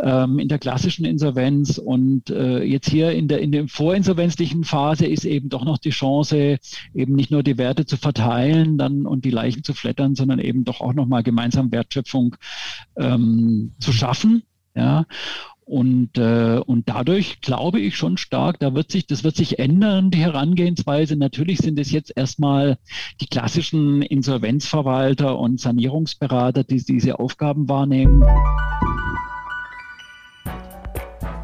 ähm, in der klassischen Insolvenz. Und äh, jetzt hier in der, in der vorinsolvenzlichen Phase ist eben doch noch die Chance, eben nicht nur die Werte zu verteilen dann und die Leichen zu flattern, sondern eben doch auch nochmal gemeinsam Wertschöpfung ähm, zu schaffen. Ja, und, äh, und dadurch glaube ich schon stark, da wird sich, das wird sich ändern, die Herangehensweise. Natürlich sind es jetzt erstmal die klassischen Insolvenzverwalter und Sanierungsberater, die diese Aufgaben wahrnehmen.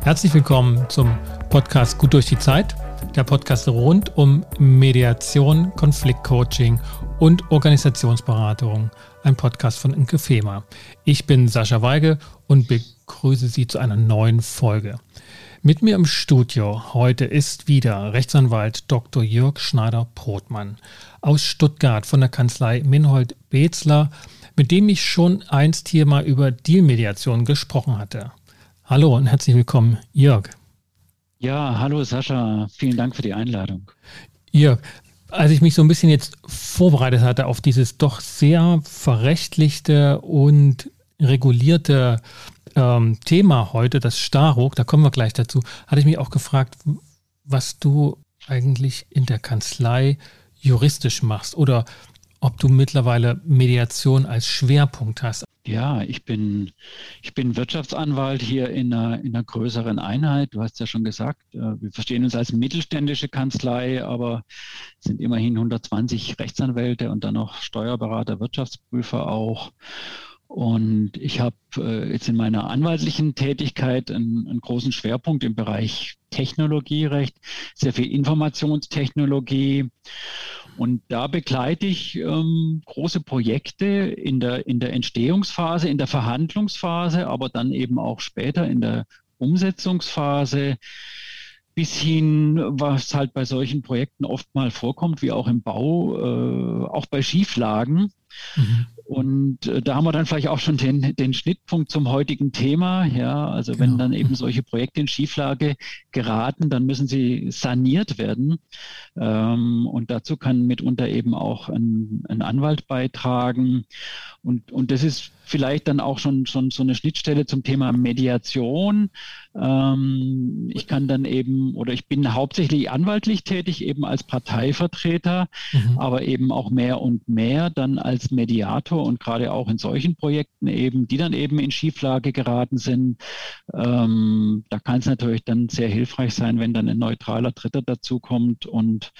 Herzlich willkommen zum Podcast Gut durch die Zeit. Der Podcast rund um Mediation, Konfliktcoaching und Organisationsberatung. Ein Podcast von Inke Fema. Ich bin Sascha Weige und begrüße Sie zu einer neuen Folge. Mit mir im Studio heute ist wieder Rechtsanwalt Dr. Jörg Schneider-Brotmann aus Stuttgart von der Kanzlei Minhold Bezler, mit dem ich schon einst hier mal über Dealmediation gesprochen hatte. Hallo und herzlich willkommen, Jörg. Ja, hallo Sascha, vielen Dank für die Einladung. Jörg, als ich mich so ein bisschen jetzt vorbereitet hatte auf dieses doch sehr verrechtlichte und regulierte ähm, Thema heute, das Staruk, da kommen wir gleich dazu, hatte ich mich auch gefragt, was du eigentlich in der Kanzlei juristisch machst oder ob du mittlerweile Mediation als Schwerpunkt hast. Ja, ich bin, ich bin Wirtschaftsanwalt hier in einer, in einer größeren Einheit. Du hast ja schon gesagt, äh, wir verstehen uns als mittelständische Kanzlei, aber sind immerhin 120 Rechtsanwälte und dann noch Steuerberater, Wirtschaftsprüfer auch. Und ich habe äh, jetzt in meiner anwaltlichen Tätigkeit einen, einen, großen Schwerpunkt im Bereich Technologierecht, sehr viel Informationstechnologie. Und da begleite ich ähm, große Projekte in der, in der Entstehungsphase, in der Verhandlungsphase, aber dann eben auch später in der Umsetzungsphase bis hin, was halt bei solchen Projekten oft mal vorkommt, wie auch im Bau, äh, auch bei Schieflagen. Mhm. Und äh, da haben wir dann vielleicht auch schon den, den Schnittpunkt zum heutigen Thema. Ja, also genau. wenn dann eben solche Projekte in Schieflage geraten, dann müssen sie saniert werden. Ähm, und dazu kann mitunter eben auch ein, ein Anwalt beitragen. Und, und das ist vielleicht dann auch schon, schon so eine Schnittstelle zum Thema Mediation. Ähm, ich kann dann eben, oder ich bin hauptsächlich anwaltlich tätig, eben als Parteivertreter, mhm. aber eben auch mehr und mehr dann als Mediator und gerade auch in solchen Projekten eben, die dann eben in Schieflage geraten sind. Ähm, da kann es natürlich dann sehr hilfreich sein, wenn dann ein neutraler Dritter dazukommt und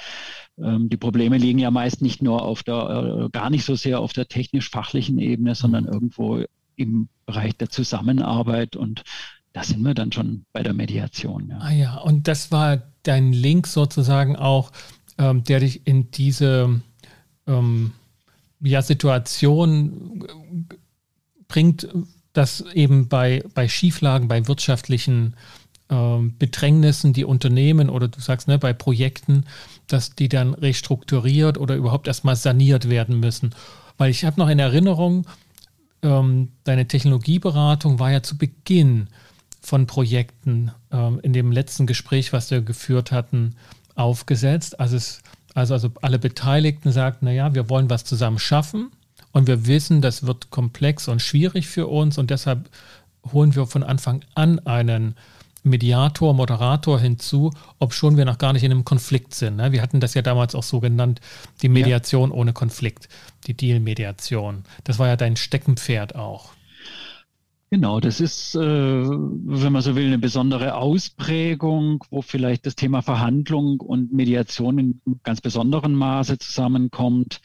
ähm, die Probleme liegen ja meist nicht nur auf der, äh, gar nicht so sehr auf der technisch-fachlichen Ebene, sondern mhm. irgendwo im Bereich der Zusammenarbeit und da sind wir dann schon bei der Mediation. Ja. Ah ja, und das war dein Link sozusagen auch, ähm, der dich in diese ähm, ja, Situation bringt, dass eben bei, bei Schieflagen, bei wirtschaftlichen ähm, Bedrängnissen die Unternehmen oder du sagst, ne, bei Projekten, dass die dann restrukturiert oder überhaupt erstmal saniert werden müssen. Weil ich habe noch in Erinnerung, ähm, deine Technologieberatung war ja zu Beginn von Projekten ähm, in dem letzten Gespräch, was wir geführt hatten, aufgesetzt. Also, es, also, also alle Beteiligten sagten, naja, wir wollen was zusammen schaffen und wir wissen, das wird komplex und schwierig für uns und deshalb holen wir von Anfang an einen Mediator, Moderator hinzu, ob schon wir noch gar nicht in einem Konflikt sind. Ne? Wir hatten das ja damals auch so genannt, die Mediation ja. ohne Konflikt, die Deal-Mediation. Das war ja dein Steckenpferd auch. Genau, das ist, äh, wenn man so will, eine besondere Ausprägung, wo vielleicht das Thema Verhandlung und Mediation in ganz besonderem Maße zusammenkommt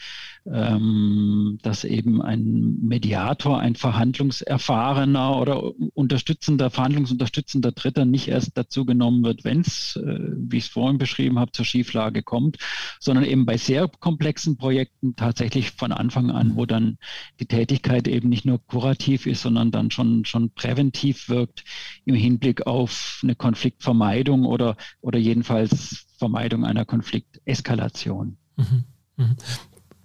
ähm, dass eben ein Mediator, ein verhandlungserfahrener oder unterstützender, verhandlungsunterstützender Dritter nicht erst dazu genommen wird, wenn es, äh, wie ich es vorhin beschrieben habe, zur Schieflage kommt, sondern eben bei sehr komplexen Projekten tatsächlich von Anfang an, wo dann die Tätigkeit eben nicht nur kurativ ist, sondern dann schon, schon präventiv wirkt im Hinblick auf eine Konfliktvermeidung oder, oder jedenfalls Vermeidung einer Konflikteskalation. Mhm.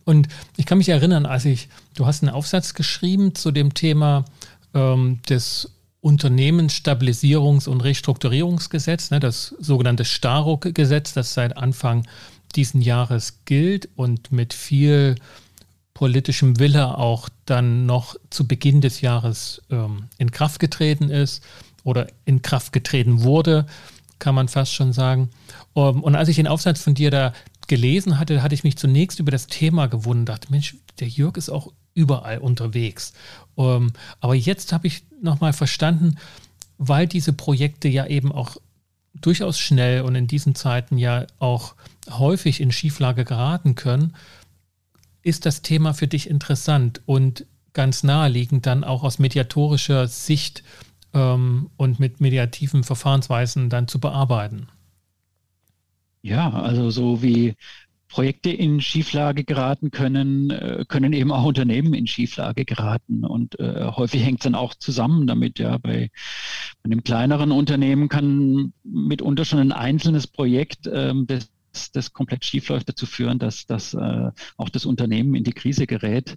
Und ich kann mich erinnern, als ich, du hast einen Aufsatz geschrieben zu dem Thema ähm, des Unternehmensstabilisierungs- und Restrukturierungsgesetz, ne, das sogenannte Staruk-Gesetz, das seit Anfang diesen Jahres gilt und mit viel politischem Wille auch dann noch zu Beginn des Jahres ähm, in Kraft getreten ist oder in Kraft getreten wurde, kann man fast schon sagen. Um, und als ich den Aufsatz von dir da gelesen hatte, hatte ich mich zunächst über das Thema gewundert. Mensch, der Jörg ist auch überall unterwegs. Um, aber jetzt habe ich nochmal verstanden, weil diese Projekte ja eben auch durchaus schnell und in diesen Zeiten ja auch häufig in Schieflage geraten können, ist das Thema für dich interessant und ganz naheliegend dann auch aus mediatorischer Sicht ähm, und mit mediativen Verfahrensweisen dann zu bearbeiten. Ja, also so wie Projekte in Schieflage geraten können, äh, können eben auch Unternehmen in Schieflage geraten. Und äh, häufig hängt es dann auch zusammen damit. Ja, bei, bei einem kleineren Unternehmen kann mitunter schon ein einzelnes Projekt ähm, das das komplett schiefläuft, dazu führen, dass, dass äh, auch das Unternehmen in die Krise gerät.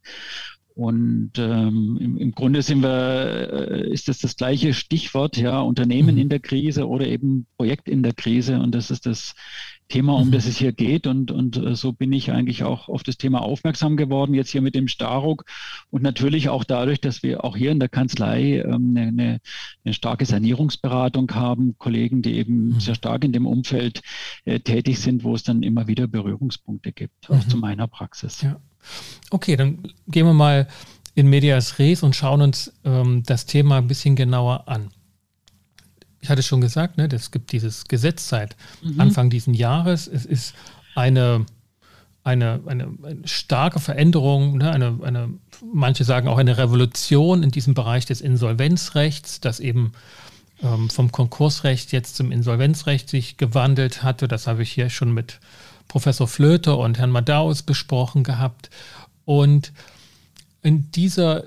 Und ähm, im, im, Grunde sind wir, äh, ist das das gleiche Stichwort, ja, Unternehmen mhm. in der Krise oder eben Projekt in der Krise. Und das ist das Thema, um mhm. das es hier geht. Und, und äh, so bin ich eigentlich auch auf das Thema aufmerksam geworden, jetzt hier mit dem Staruk. Und natürlich auch dadurch, dass wir auch hier in der Kanzlei ähm, eine, eine, eine, starke Sanierungsberatung haben, Kollegen, die eben mhm. sehr stark in dem Umfeld äh, tätig sind, wo es dann immer wieder Berührungspunkte gibt, auch mhm. zu meiner Praxis. Ja. Okay, dann gehen wir mal in Medias Res und schauen uns ähm, das Thema ein bisschen genauer an. Ich hatte schon gesagt, ne, es gibt dieses Gesetz seit mhm. Anfang dieses Jahres. Es ist eine, eine, eine, eine starke Veränderung, ne, eine, eine, manche sagen auch eine Revolution in diesem Bereich des Insolvenzrechts, das eben ähm, vom Konkursrecht jetzt zum Insolvenzrecht sich gewandelt hatte. Das habe ich hier schon mit Professor Flöter und Herrn Madaus besprochen gehabt. Und in dieser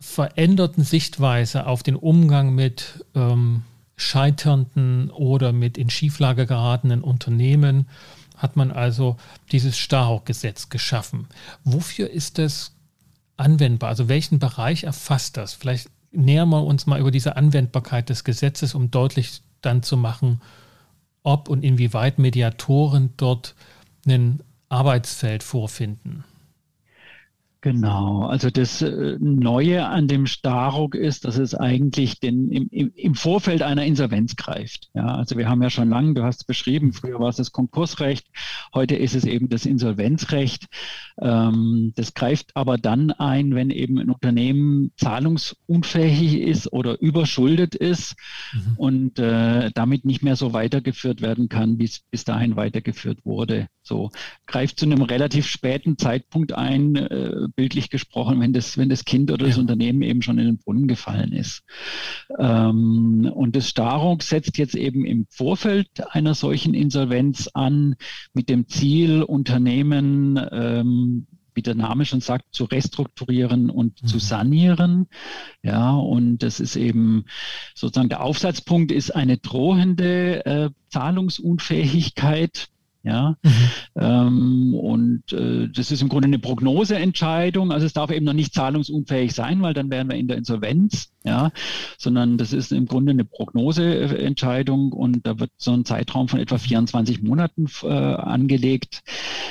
veränderten Sichtweise auf den Umgang mit ähm, scheiternden oder mit in Schieflage geratenen Unternehmen hat man also dieses Starhawk-Gesetz geschaffen. Wofür ist das anwendbar? Also welchen Bereich erfasst das? Vielleicht nähern wir uns mal über diese Anwendbarkeit des Gesetzes, um deutlich dann zu machen, ob und inwieweit Mediatoren dort ein Arbeitsfeld vorfinden. Genau, also das äh, Neue an dem Staruk ist, dass es eigentlich den, im, im Vorfeld einer Insolvenz greift. Ja, also wir haben ja schon lange, du hast es beschrieben, früher war es das Konkursrecht, heute ist es eben das Insolvenzrecht. Ähm, das greift aber dann ein, wenn eben ein Unternehmen zahlungsunfähig ist oder überschuldet ist mhm. und äh, damit nicht mehr so weitergeführt werden kann, wie es bis dahin weitergeführt wurde. So greift zu einem relativ späten Zeitpunkt ein. Äh, bildlich gesprochen, wenn das, wenn das Kind oder das Unternehmen eben schon in den Brunnen gefallen ist. Ähm, und das Starung setzt jetzt eben im Vorfeld einer solchen Insolvenz an, mit dem Ziel, Unternehmen ähm, wie der Name schon sagt, zu restrukturieren und mhm. zu sanieren. Ja, und das ist eben sozusagen der Aufsatzpunkt ist eine drohende äh, Zahlungsunfähigkeit ja, mhm. ähm, und äh, das ist im Grunde eine Prognoseentscheidung. Also es darf eben noch nicht zahlungsunfähig sein, weil dann wären wir in der Insolvenz ja, sondern das ist im Grunde eine Prognoseentscheidung und da wird so ein Zeitraum von etwa 24 Monaten äh, angelegt.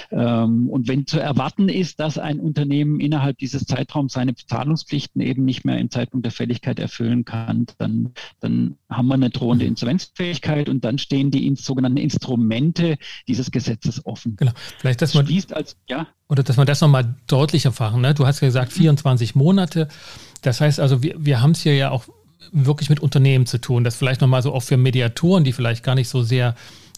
Ähm, und wenn zu erwarten ist, dass ein Unternehmen innerhalb dieses Zeitraums seine Zahlungspflichten eben nicht mehr im Zeitpunkt der Fälligkeit erfüllen kann, dann, dann haben wir eine drohende Insolvenzfähigkeit und dann stehen die sogenannten Instrumente dieses Gesetzes offen. Genau. Vielleicht, dass man, als, ja. Oder dass man das nochmal deutlicher fachen. Ne? Du hast ja gesagt, 24 mhm. Monate. Das heißt also, wir, wir haben es hier ja auch wirklich mit Unternehmen zu tun. Das vielleicht nochmal so auch für Mediatoren, die vielleicht gar nicht so sehr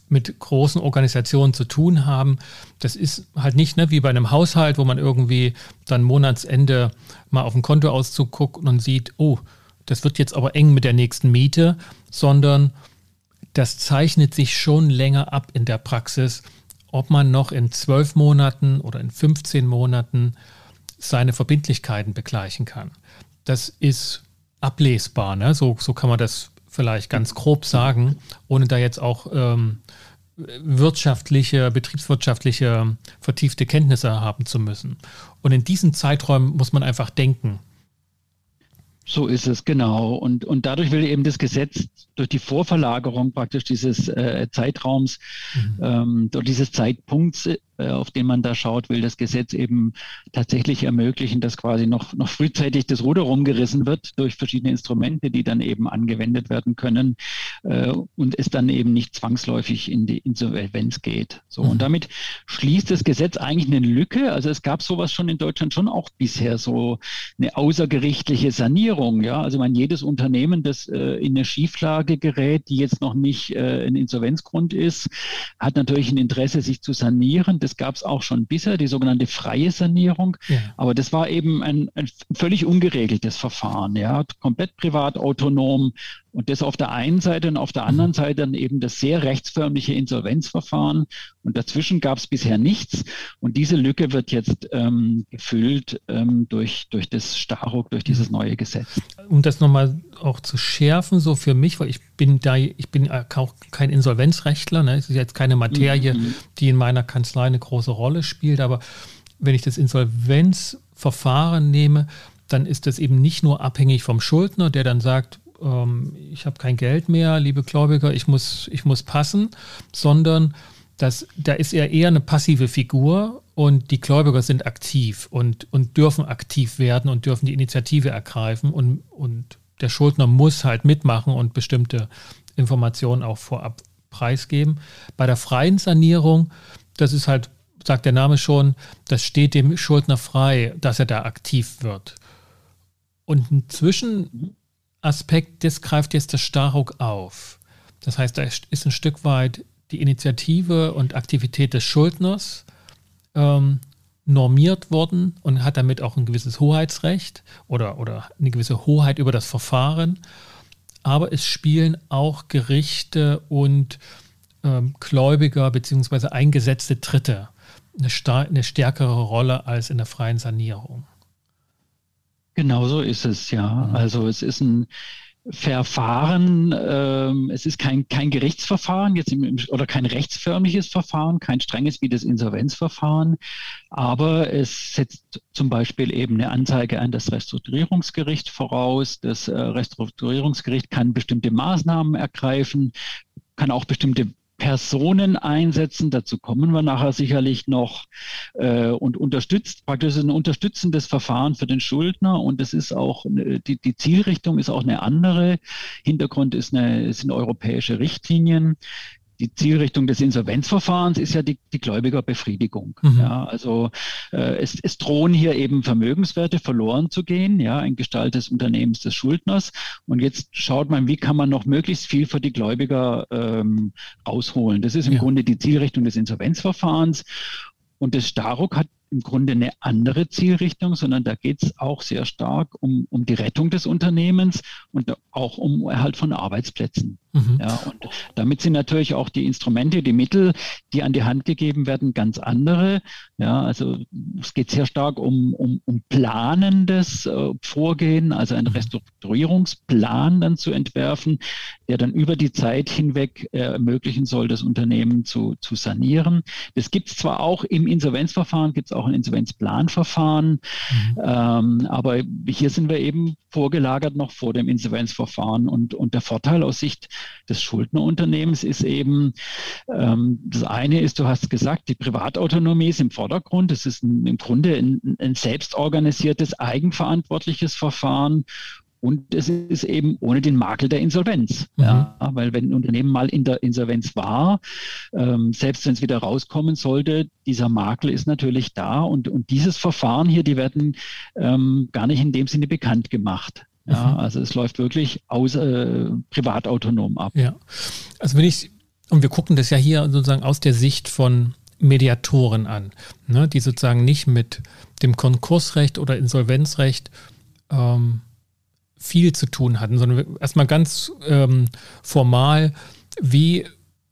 mit großen Organisationen zu tun haben. Das ist halt nicht ne, wie bei einem Haushalt, wo man irgendwie dann Monatsende mal auf den Kontoauszug guckt und sieht, oh, das wird jetzt aber eng mit der nächsten Miete, sondern das zeichnet sich schon länger ab in der Praxis, ob man noch in zwölf Monaten oder in 15 Monaten seine Verbindlichkeiten begleichen kann das ist ablesbar. Ne? So, so kann man das vielleicht ganz grob sagen, ohne da jetzt auch ähm, wirtschaftliche, betriebswirtschaftliche vertiefte Kenntnisse haben zu müssen. Und in diesen Zeiträumen muss man einfach denken. So ist es, genau. Und, und dadurch will eben das Gesetz durch die Vorverlagerung praktisch dieses äh, Zeitraums, mhm. ähm, durch dieses Zeitpunkts auf den man da schaut, will das Gesetz eben tatsächlich ermöglichen, dass quasi noch, noch frühzeitig das Ruder rumgerissen wird durch verschiedene Instrumente, die dann eben angewendet werden können äh, und es dann eben nicht zwangsläufig in die Insolvenz geht. So, mhm. und damit schließt das Gesetz eigentlich eine Lücke. Also es gab sowas schon in Deutschland schon auch bisher, so eine außergerichtliche Sanierung. Ja, also man jedes Unternehmen, das äh, in eine Schieflage gerät, die jetzt noch nicht äh, ein Insolvenzgrund ist, hat natürlich ein Interesse, sich zu sanieren das gab es auch schon bisher, die sogenannte freie Sanierung. Ja. Aber das war eben ein, ein, völlig ungeregeltes Verfahren, ja, komplett privat, autonom. Und das auf der einen Seite und auf der anderen mhm. Seite dann eben das sehr rechtsförmliche Insolvenzverfahren. Und dazwischen gab es bisher nichts. Und diese Lücke wird jetzt ähm, gefüllt ähm, durch, durch das Staruk, durch dieses neue Gesetz. Um das nochmal auch zu schärfen, so für mich, weil ich bin da, ich bin auch kein Insolvenzrechtler, ne? es ist jetzt keine Materie, mhm. die in meiner Kanzlei eine große Rolle spielt, aber wenn ich das Insolvenzverfahren nehme, dann ist das eben nicht nur abhängig vom Schuldner, der dann sagt, ähm, ich habe kein Geld mehr, liebe Gläubiger, ich muss, ich muss passen, sondern das, da ist er eher eine passive Figur und die Gläubiger sind aktiv und, und dürfen aktiv werden und dürfen die Initiative ergreifen und, und der Schuldner muss halt mitmachen und bestimmte Informationen auch vorab preisgeben. Bei der freien Sanierung, das ist halt, sagt der Name schon, das steht dem Schuldner frei, dass er da aktiv wird. Und inzwischen Aspekt, das greift jetzt der Staruk auf. Das heißt, da ist ein Stück weit die Initiative und Aktivität des Schuldners ähm, normiert worden und hat damit auch ein gewisses Hoheitsrecht oder, oder eine gewisse Hoheit über das Verfahren. Aber es spielen auch Gerichte und ähm, Gläubiger bzw. eingesetzte Dritte eine, eine stärkere Rolle als in der freien Sanierung. Genau so ist es, ja. Mhm. Also es ist ein Verfahren, ähm, es ist kein, kein Gerichtsverfahren jetzt im, oder kein rechtsförmliches Verfahren, kein strenges wie das Insolvenzverfahren, aber es setzt zum Beispiel eben eine Anzeige an das Restrukturierungsgericht voraus. Das äh, Restrukturierungsgericht kann bestimmte Maßnahmen ergreifen, kann auch bestimmte Personen einsetzen, dazu kommen wir nachher sicherlich noch, äh, und unterstützt, praktisch ein unterstützendes Verfahren für den Schuldner und es ist auch, die, die Zielrichtung ist auch eine andere. Hintergrund ist eine, sind europäische Richtlinien die Zielrichtung des Insolvenzverfahrens ist ja die, die Gläubigerbefriedigung. Mhm. Ja, also äh, es, es drohen hier eben Vermögenswerte verloren zu gehen, ja, in Gestalt des Unternehmens des Schuldners. Und jetzt schaut man, wie kann man noch möglichst viel für die Gläubiger ähm, rausholen. Das ist im ja. Grunde die Zielrichtung des Insolvenzverfahrens. Und das Staruk hat im Grunde eine andere Zielrichtung, sondern da geht es auch sehr stark um, um die Rettung des Unternehmens und auch um Erhalt von Arbeitsplätzen. Mhm. Ja, und damit sind natürlich auch die Instrumente, die Mittel, die an die Hand gegeben werden, ganz andere. Ja, also es geht sehr stark um, um, um planendes äh, Vorgehen, also einen mhm. Restrukturierungsplan dann zu entwerfen, der dann über die Zeit hinweg äh, ermöglichen soll, das Unternehmen zu, zu sanieren. Das gibt es zwar auch im Insolvenzverfahren, gibt es auch ein Insolvenzplanverfahren, mhm. ähm, aber hier sind wir eben vorgelagert noch vor dem Insolvenzverfahren und, und der Vorteil aus Sicht des Schuldnerunternehmens ist eben, ähm, das eine ist, du hast gesagt, die Privatautonomie ist im Vordergrund. Es ist ein, im Grunde ein, ein selbstorganisiertes, eigenverantwortliches Verfahren und es ist eben ohne den Makel der Insolvenz. Mhm. Ja, weil wenn ein Unternehmen mal in der Insolvenz war, ähm, selbst wenn es wieder rauskommen sollte, dieser Makel ist natürlich da. Und, und dieses Verfahren hier, die werden ähm, gar nicht in dem Sinne bekannt gemacht. Ja, mhm. also es läuft wirklich aus, äh, privatautonom ab. Ja, also wenn ich, und wir gucken das ja hier sozusagen aus der Sicht von Mediatoren an, ne, die sozusagen nicht mit dem Konkursrecht oder Insolvenzrecht ähm, viel zu tun hatten, sondern erstmal ganz ähm, formal, wie,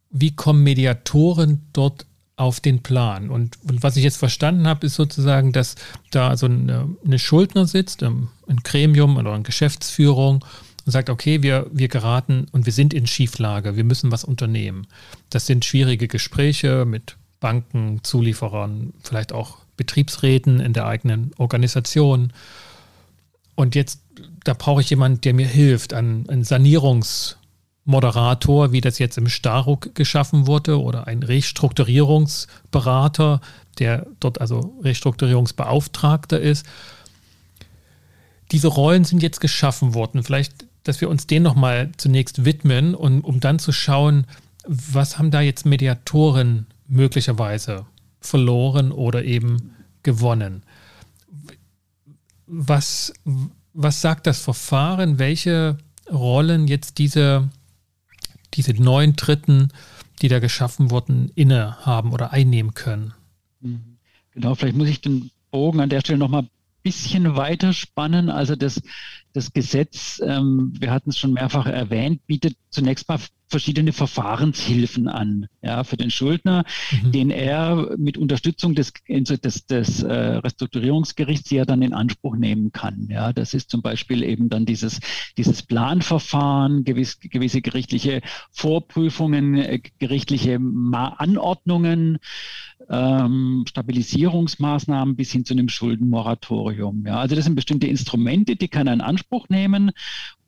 wie kommen Mediatoren dort auf den Plan. Und, und, was ich jetzt verstanden habe, ist sozusagen, dass da so eine, eine Schuldner sitzt, ähm, ein Gremium oder eine Geschäftsführung und sagt, okay, wir, wir geraten und wir sind in Schieflage, wir müssen was unternehmen. Das sind schwierige Gespräche mit Banken, Zulieferern, vielleicht auch Betriebsräten in der eigenen Organisation. Und jetzt, da brauche ich jemanden, der mir hilft, ein, ein Sanierungsmoderator, wie das jetzt im Staruk geschaffen wurde, oder ein Restrukturierungsberater, der dort also Restrukturierungsbeauftragter ist. Diese Rollen sind jetzt geschaffen worden. Vielleicht, dass wir uns denen nochmal zunächst widmen, und, um dann zu schauen, was haben da jetzt Mediatoren möglicherweise verloren oder eben gewonnen? Was, was sagt das Verfahren? Welche Rollen jetzt diese, diese neuen Dritten, die da geschaffen wurden, innehaben oder einnehmen können? Mhm. Genau, vielleicht muss ich den Bogen an der Stelle nochmal ein bisschen weiter spannen. Also das, das Gesetz, ähm, wir hatten es schon mehrfach erwähnt, bietet zunächst mal verschiedene Verfahrenshilfen an, ja, für den Schuldner, mhm. den er mit Unterstützung des, des, des äh, Restrukturierungsgerichts ja dann in Anspruch nehmen kann. Ja, das ist zum Beispiel eben dann dieses, dieses Planverfahren, gewiss, gewisse gerichtliche Vorprüfungen, äh, gerichtliche Ma Anordnungen, ähm, Stabilisierungsmaßnahmen bis hin zu einem Schuldenmoratorium. Ja, also das sind bestimmte Instrumente, die kann er in Anspruch nehmen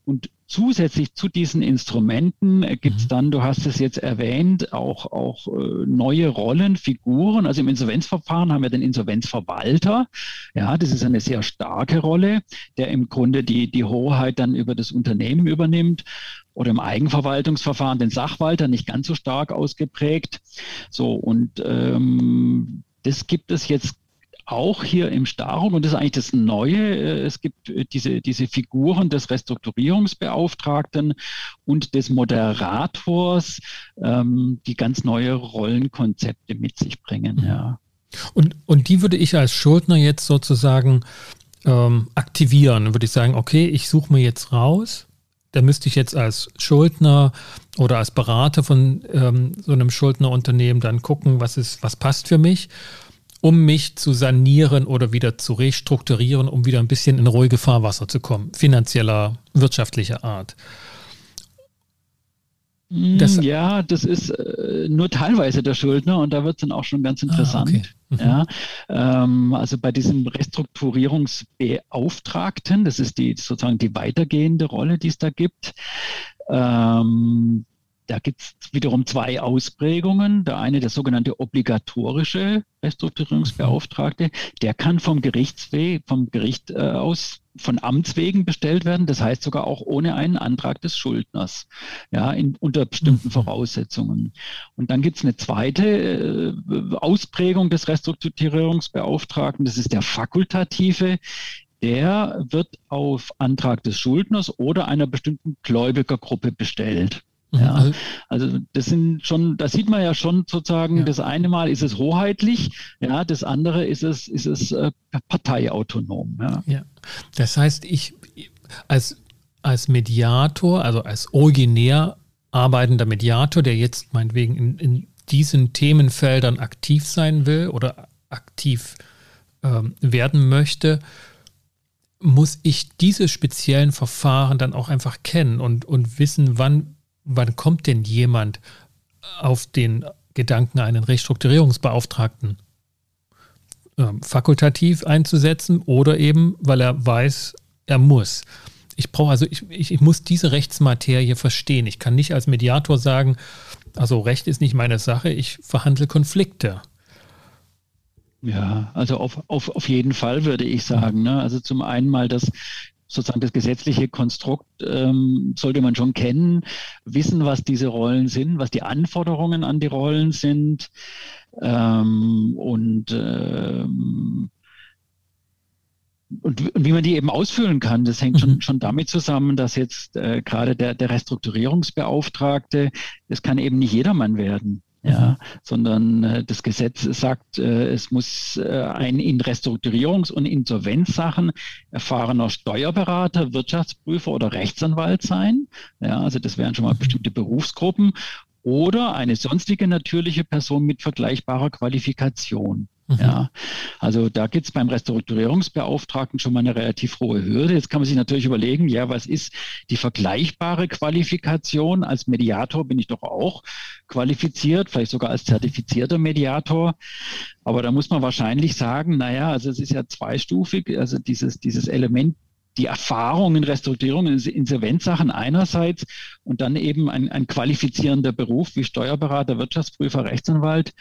und zusätzlich zu diesen Instrumenten gibt es mhm. dann, du hast es jetzt erwähnt, auch, auch äh, neue Rollen, Figuren. Also im Insolvenzverfahren haben wir den Insolvenzverwalter. Ja, das ist eine sehr starke Rolle, der im Grunde die, die Hoheit dann über das Unternehmen übernimmt. Oder im Eigenverwaltungsverfahren den Sachwalter, nicht ganz so stark ausgeprägt. So, und ähm, das gibt es jetzt auch hier im Starung, und das ist eigentlich das Neue, äh, es gibt äh, diese, diese Figuren des Restrukturierungsbeauftragten und des Moderators, ähm, die ganz neue Rollenkonzepte mit sich bringen. Ja. Und, und die würde ich als Schuldner jetzt sozusagen ähm, aktivieren. Würde ich sagen, okay, ich suche mir jetzt raus. Da müsste ich jetzt als Schuldner oder als Berater von ähm, so einem Schuldnerunternehmen dann gucken, was ist, was passt für mich um mich zu sanieren oder wieder zu restrukturieren, um wieder ein bisschen in ruhige Fahrwasser zu kommen, finanzieller, wirtschaftlicher Art. Mm, das, ja, das ist äh, nur teilweise der Schuldner und da wird es dann auch schon ganz interessant. Ah, okay. mhm. ja, ähm, also bei diesem Restrukturierungsbeauftragten, das ist die sozusagen die weitergehende Rolle, die es da gibt, ähm, da gibt es wiederum zwei Ausprägungen. Der eine, der sogenannte obligatorische Restrukturierungsbeauftragte, der kann vom Gerichtsweg, vom Gericht äh, aus, von Amts wegen bestellt werden. Das heißt sogar auch ohne einen Antrag des Schuldners, ja, in, unter bestimmten mhm. Voraussetzungen. Und dann gibt es eine zweite äh, Ausprägung des Restrukturierungsbeauftragten. Das ist der fakultative der wird auf Antrag des Schuldners oder einer bestimmten Gläubigergruppe bestellt. Mhm. Ja, also, also das sind schon, da sieht man ja schon sozusagen, ja. das eine Mal ist es hoheitlich, ja, das andere ist es, ist es äh, parteiautonom. Ja. ja. Das heißt, ich als, als Mediator, also als originär arbeitender Mediator, der jetzt meinetwegen in, in diesen Themenfeldern aktiv sein will oder aktiv ähm, werden möchte, muss ich diese speziellen Verfahren dann auch einfach kennen und, und wissen, wann wann kommt denn jemand auf den Gedanken, einen Restrukturierungsbeauftragten äh, fakultativ einzusetzen oder eben, weil er weiß, er muss. Ich brauche also, ich, ich, ich muss diese Rechtsmaterie verstehen. Ich kann nicht als Mediator sagen, also Recht ist nicht meine Sache, ich verhandle Konflikte. Ja, also auf, auf, auf jeden Fall würde ich sagen. Ne? Also zum einen mal das sozusagen das gesetzliche Konstrukt ähm, sollte man schon kennen, wissen, was diese Rollen sind, was die Anforderungen an die Rollen sind ähm, und, ähm, und, und, wie man die eben ausfüllen kann. Das hängt schon, mhm. schon damit zusammen, dass jetzt äh, gerade der, der Restrukturierungsbeauftragte, das kann eben nicht jedermann werden ja, mhm. sondern äh, das Gesetz sagt, äh, es muss äh, ein in Restrukturierungs- und Insolvenzsachen erfahrener Steuerberater, Wirtschaftsprüfer oder Rechtsanwalt sein. Ja, also das wären schon mal mhm. bestimmte Berufsgruppen oder eine sonstige natürliche Person mit vergleichbarer Qualifikation. Mhm. Ja, also da gibt es beim Restrukturierungsbeauftragten schon mal eine relativ hohe Hürde. Jetzt kann man sich natürlich überlegen, ja, was ist die vergleichbare Qualifikation? Als Mediator bin ich doch auch qualifiziert, vielleicht sogar als zertifizierter Mediator. Aber da muss man wahrscheinlich sagen, naja, also es ist ja zweistufig, also dieses, dieses Element die Erfahrung in Restrukturierung, in Insolvenzsachen einerseits und dann eben ein, ein qualifizierender Beruf wie Steuerberater, Wirtschaftsprüfer, Rechtsanwalt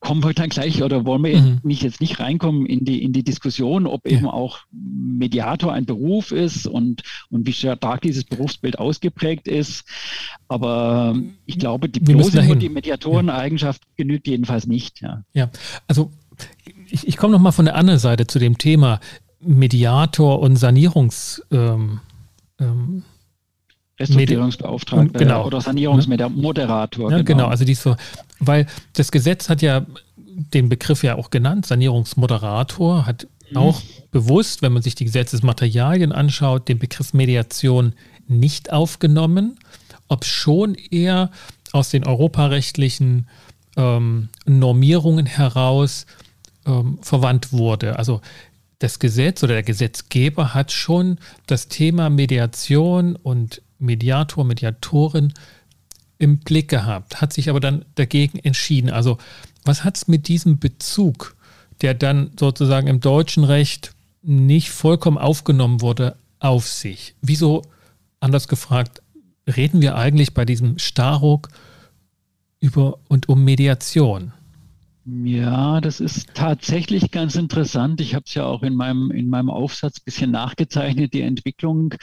kommen wir dann gleich oder wollen wir mhm. nicht jetzt nicht reinkommen in die, in die Diskussion, ob ja. eben auch Mediator ein Beruf ist und, und wie stark dieses Berufsbild ausgeprägt ist. Aber ich glaube, die bloße nur die Mediatoreneigenschaft ja. genügt jedenfalls nicht. Ja, ja. also ich, ich komme nochmal von der anderen Seite zu dem Thema Mediator und Sanierungs. Ähm, ähm, Restrukturierungsbeauftragter genau. oder Sanierungsmoderator. Ja, genau. genau, also dies so, weil das Gesetz hat ja den Begriff ja auch genannt, Sanierungsmoderator, hat mhm. auch bewusst, wenn man sich die Gesetzesmaterialien anschaut, den Begriff Mediation nicht aufgenommen, ob schon eher aus den europarechtlichen ähm, Normierungen heraus ähm, verwandt wurde. Also das Gesetz oder der Gesetzgeber hat schon das Thema Mediation und Mediator, Mediatorin im Blick gehabt, hat sich aber dann dagegen entschieden. Also was hat es mit diesem Bezug, der dann sozusagen im deutschen Recht nicht vollkommen aufgenommen wurde, auf sich? Wieso, anders gefragt, reden wir eigentlich bei diesem Starruck über und um Mediation? Ja, das ist tatsächlich ganz interessant. Ich habe es ja auch in meinem, in meinem Aufsatz ein bisschen nachgezeichnet, die Entwicklung.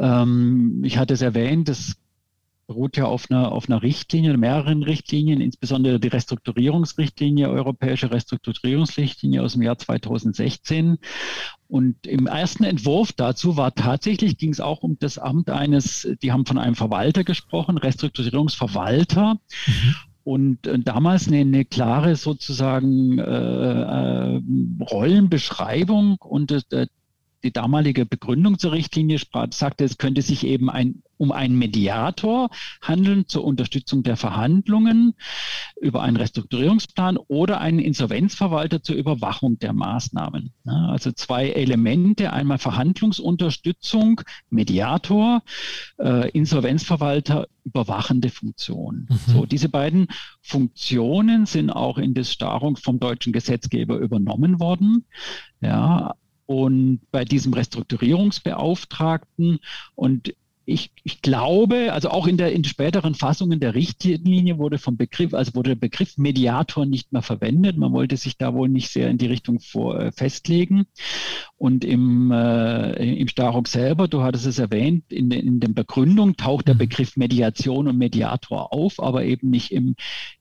Ähm, ich hatte es erwähnt, das beruht ja auf einer, auf einer Richtlinie, mehreren Richtlinien, insbesondere die Restrukturierungsrichtlinie, Europäische Restrukturierungsrichtlinie aus dem Jahr 2016. Und im ersten Entwurf dazu war tatsächlich, ging es auch um das Amt eines, die haben von einem Verwalter gesprochen, Restrukturierungsverwalter. Mhm. Und äh, damals eine, eine, klare sozusagen äh, äh, Rollenbeschreibung und äh, die damalige Begründung zur Richtlinie sprach, sagte, es könnte sich eben ein, um einen Mediator handeln zur Unterstützung der Verhandlungen über einen Restrukturierungsplan oder einen Insolvenzverwalter zur Überwachung der Maßnahmen. Also zwei Elemente, einmal Verhandlungsunterstützung, Mediator, äh, Insolvenzverwalter, überwachende Funktion. Mhm. So, diese beiden Funktionen sind auch in das Starrung vom deutschen Gesetzgeber übernommen worden. Ja, und bei diesem Restrukturierungsbeauftragten und ich, ich, glaube, also auch in der in späteren Fassungen der Richtlinie wurde vom Begriff, also wurde der Begriff Mediator nicht mehr verwendet. Man wollte sich da wohl nicht sehr in die Richtung vor, äh, festlegen. Und im, äh, im Staruk selber, du hattest es erwähnt, in, de, in der Begründung taucht der mhm. Begriff Mediation und Mediator auf, aber eben nicht im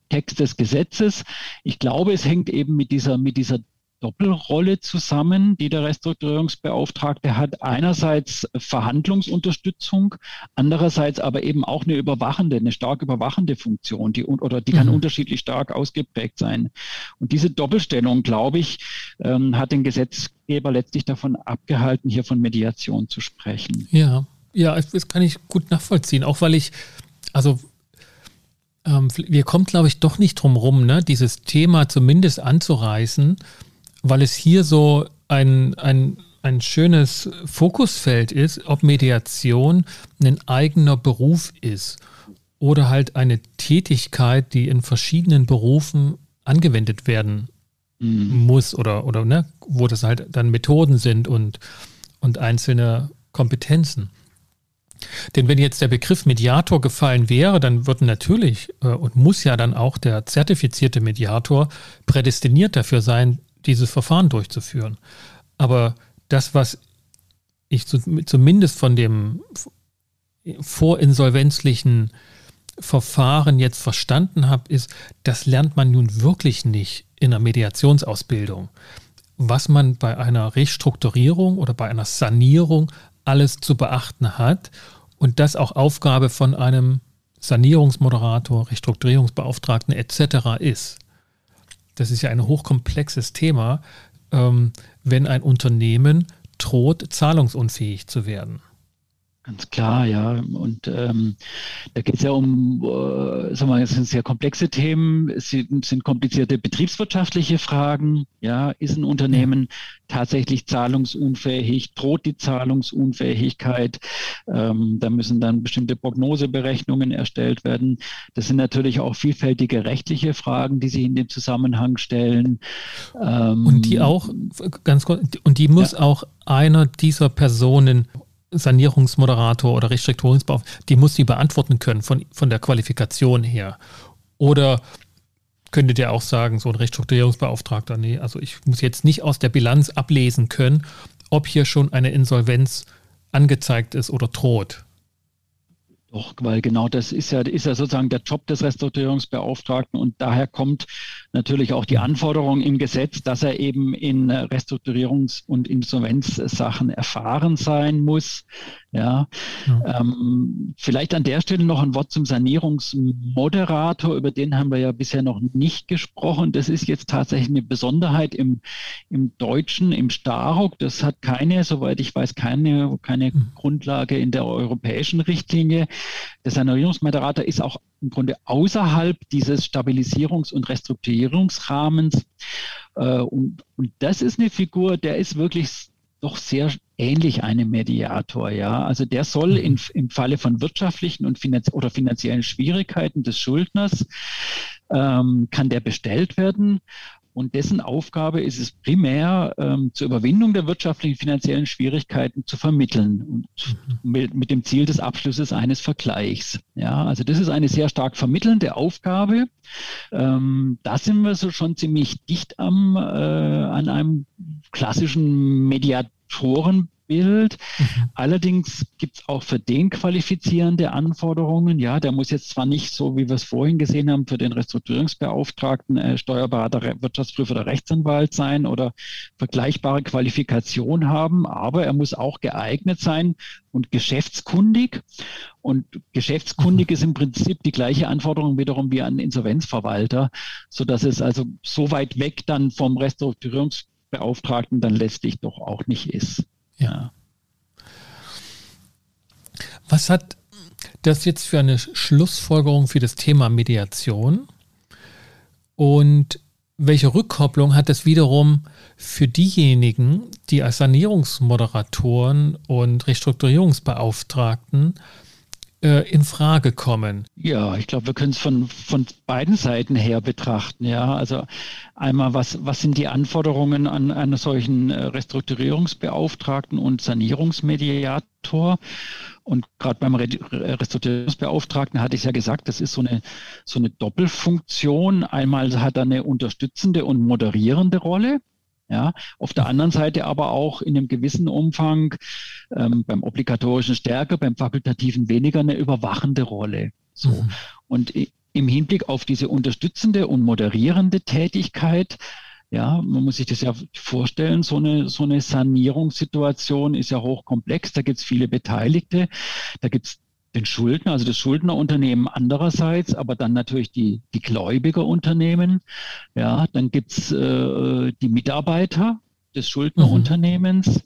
Text des Gesetzes. Ich glaube, es hängt eben mit dieser, mit dieser Doppelrolle zusammen, die der Restrukturierungsbeauftragte hat. Einerseits Verhandlungsunterstützung, andererseits aber eben auch eine überwachende, eine stark überwachende Funktion, die oder die kann mhm. unterschiedlich stark ausgeprägt sein. Und diese Doppelstellung, glaube ich, ähm, hat den Gesetzgeber letztlich davon abgehalten, hier von Mediation zu sprechen. Ja, ja, das kann ich gut nachvollziehen, auch weil ich, also ähm, wir kommen, glaube ich, doch nicht drum rum, ne, dieses Thema zumindest anzureißen weil es hier so ein, ein, ein schönes Fokusfeld ist, ob Mediation ein eigener Beruf ist oder halt eine Tätigkeit, die in verschiedenen Berufen angewendet werden mhm. muss oder, oder ne, wo das halt dann Methoden sind und, und einzelne Kompetenzen. Denn wenn jetzt der Begriff Mediator gefallen wäre, dann wird natürlich äh, und muss ja dann auch der zertifizierte Mediator prädestiniert dafür sein, dieses Verfahren durchzuführen. Aber das, was ich zumindest von dem vorinsolvenzlichen Verfahren jetzt verstanden habe, ist, das lernt man nun wirklich nicht in der Mediationsausbildung. Was man bei einer Restrukturierung oder bei einer Sanierung alles zu beachten hat und das auch Aufgabe von einem Sanierungsmoderator, Restrukturierungsbeauftragten etc. ist das ist ja ein hochkomplexes Thema, ähm, wenn ein Unternehmen droht, zahlungsunfähig zu werden. Ganz klar, ja. Und ähm, da geht es ja um, äh, sagen wir, mal, es sind sehr komplexe Themen, es sind, sind, komplizierte betriebswirtschaftliche Fragen. Ja, ist ein Unternehmen tatsächlich zahlungsunfähig? Droht die Zahlungsunfähigkeit? Ähm, da müssen dann bestimmte Prognoseberechnungen erstellt werden. Das sind natürlich auch vielfältige rechtliche Fragen, die sich in dem Zusammenhang stellen. Ähm, und die auch, ganz kurz, und die muss ja. auch einer dieser Personen Sanierungsmoderator oder Restrukturierungsbeauftragter, die muss sie beantworten können von, von der Qualifikation her. Oder könntet ihr auch sagen, so ein Restrukturierungsbeauftragter, nee, also ich muss jetzt nicht aus der Bilanz ablesen können, ob hier schon eine Insolvenz angezeigt ist oder droht. Doch, weil genau das ist ja, ist ja sozusagen der Job des Restrukturierungsbeauftragten und daher kommt natürlich auch die Anforderung im Gesetz, dass er eben in Restrukturierungs- und Insolvenzsachen erfahren sein muss. Ja, ja. Ähm, vielleicht an der Stelle noch ein Wort zum Sanierungsmoderator, über den haben wir ja bisher noch nicht gesprochen. Das ist jetzt tatsächlich eine Besonderheit im, im Deutschen, im Staruk. Das hat keine, soweit ich weiß, keine, keine mhm. Grundlage in der europäischen Richtlinie. Der Sanierungsmoderator ist auch im Grunde außerhalb dieses Stabilisierungs- und Restrukturierungsrahmens. Äh, und, und das ist eine Figur, der ist wirklich doch sehr ähnlich einem Mediator, ja. Also der soll in, im Falle von wirtschaftlichen und finanz oder finanziellen Schwierigkeiten des Schuldners ähm, kann der bestellt werden und dessen Aufgabe ist es primär, ähm, zur Überwindung der wirtschaftlichen finanziellen Schwierigkeiten zu vermitteln und mit, mit, dem Ziel des Abschlusses eines Vergleichs. Ja, also das ist eine sehr stark vermittelnde Aufgabe. Ähm, da sind wir so schon ziemlich dicht am, äh, an einem klassischen Mediatoren Bild. Mhm. Allerdings gibt es auch für den qualifizierende Anforderungen. Ja, der muss jetzt zwar nicht so, wie wir es vorhin gesehen haben, für den Restrukturierungsbeauftragten äh, Steuerberater, Wirtschaftsprüfer oder Rechtsanwalt sein oder vergleichbare Qualifikation haben, aber er muss auch geeignet sein und geschäftskundig. Und geschäftskundig mhm. ist im Prinzip die gleiche Anforderung wiederum wie ein Insolvenzverwalter, sodass es also so weit weg dann vom Restrukturierungsbeauftragten dann letztlich doch auch nicht ist. Ja. Was hat das jetzt für eine Schlussfolgerung für das Thema Mediation? Und welche Rückkopplung hat das wiederum für diejenigen, die als Sanierungsmoderatoren und Restrukturierungsbeauftragten äh, in Frage kommen? Ja, ich glaube, wir können es von, von beiden Seiten her betrachten. Ja, also einmal, was, was sind die Anforderungen an einen solchen äh, Restrukturierungsbeauftragten und Sanierungsmediator? Und gerade beim Restrukturierungsbeauftragten hatte ich ja gesagt, das ist so eine, so eine Doppelfunktion. Einmal hat er eine unterstützende und moderierende Rolle. Ja, auf der anderen Seite aber auch in einem gewissen Umfang ähm, beim obligatorischen stärker, beim fakultativen weniger eine überwachende Rolle. So. Mhm. Und im Hinblick auf diese unterstützende und moderierende Tätigkeit ja, man muss sich das ja vorstellen, so eine, so eine Sanierungssituation ist ja hochkomplex, da gibt es viele Beteiligte, da gibt es den Schuldner, also das Schuldnerunternehmen andererseits, aber dann natürlich die, die Gläubigerunternehmen. Ja, dann gibt's äh, die Mitarbeiter des Schuldnerunternehmens.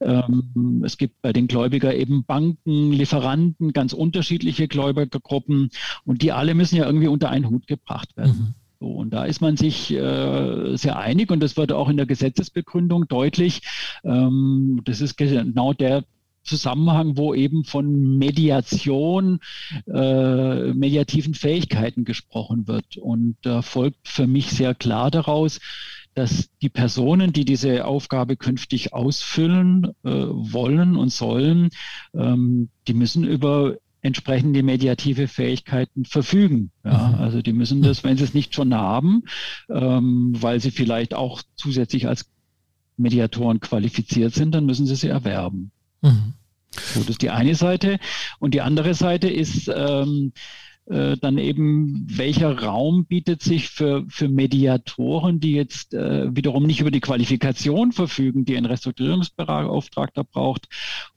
Mhm. Ähm, es gibt bei den Gläubiger eben Banken, Lieferanten, ganz unterschiedliche Gläubigergruppen und die alle müssen ja irgendwie unter einen Hut gebracht werden. Mhm. So, und da ist man sich äh, sehr einig und das wird auch in der Gesetzesbegründung deutlich. Ähm, das ist genau der Zusammenhang, wo eben von Mediation, äh, mediativen Fähigkeiten gesprochen wird. Und da folgt für mich sehr klar daraus, dass die Personen, die diese Aufgabe künftig ausfüllen äh, wollen und sollen, ähm, die müssen über entsprechende mediative Fähigkeiten verfügen. Ja, mhm. also die müssen das, wenn sie es nicht schon haben, ähm, weil sie vielleicht auch zusätzlich als Mediatoren qualifiziert sind, dann müssen sie sie erwerben. Mhm. So, das ist die eine Seite. Und die andere Seite ist ähm, äh, dann eben, welcher Raum bietet sich für, für Mediatoren, die jetzt äh, wiederum nicht über die Qualifikation verfügen, die ein Restrukturierungsbeauftragter braucht,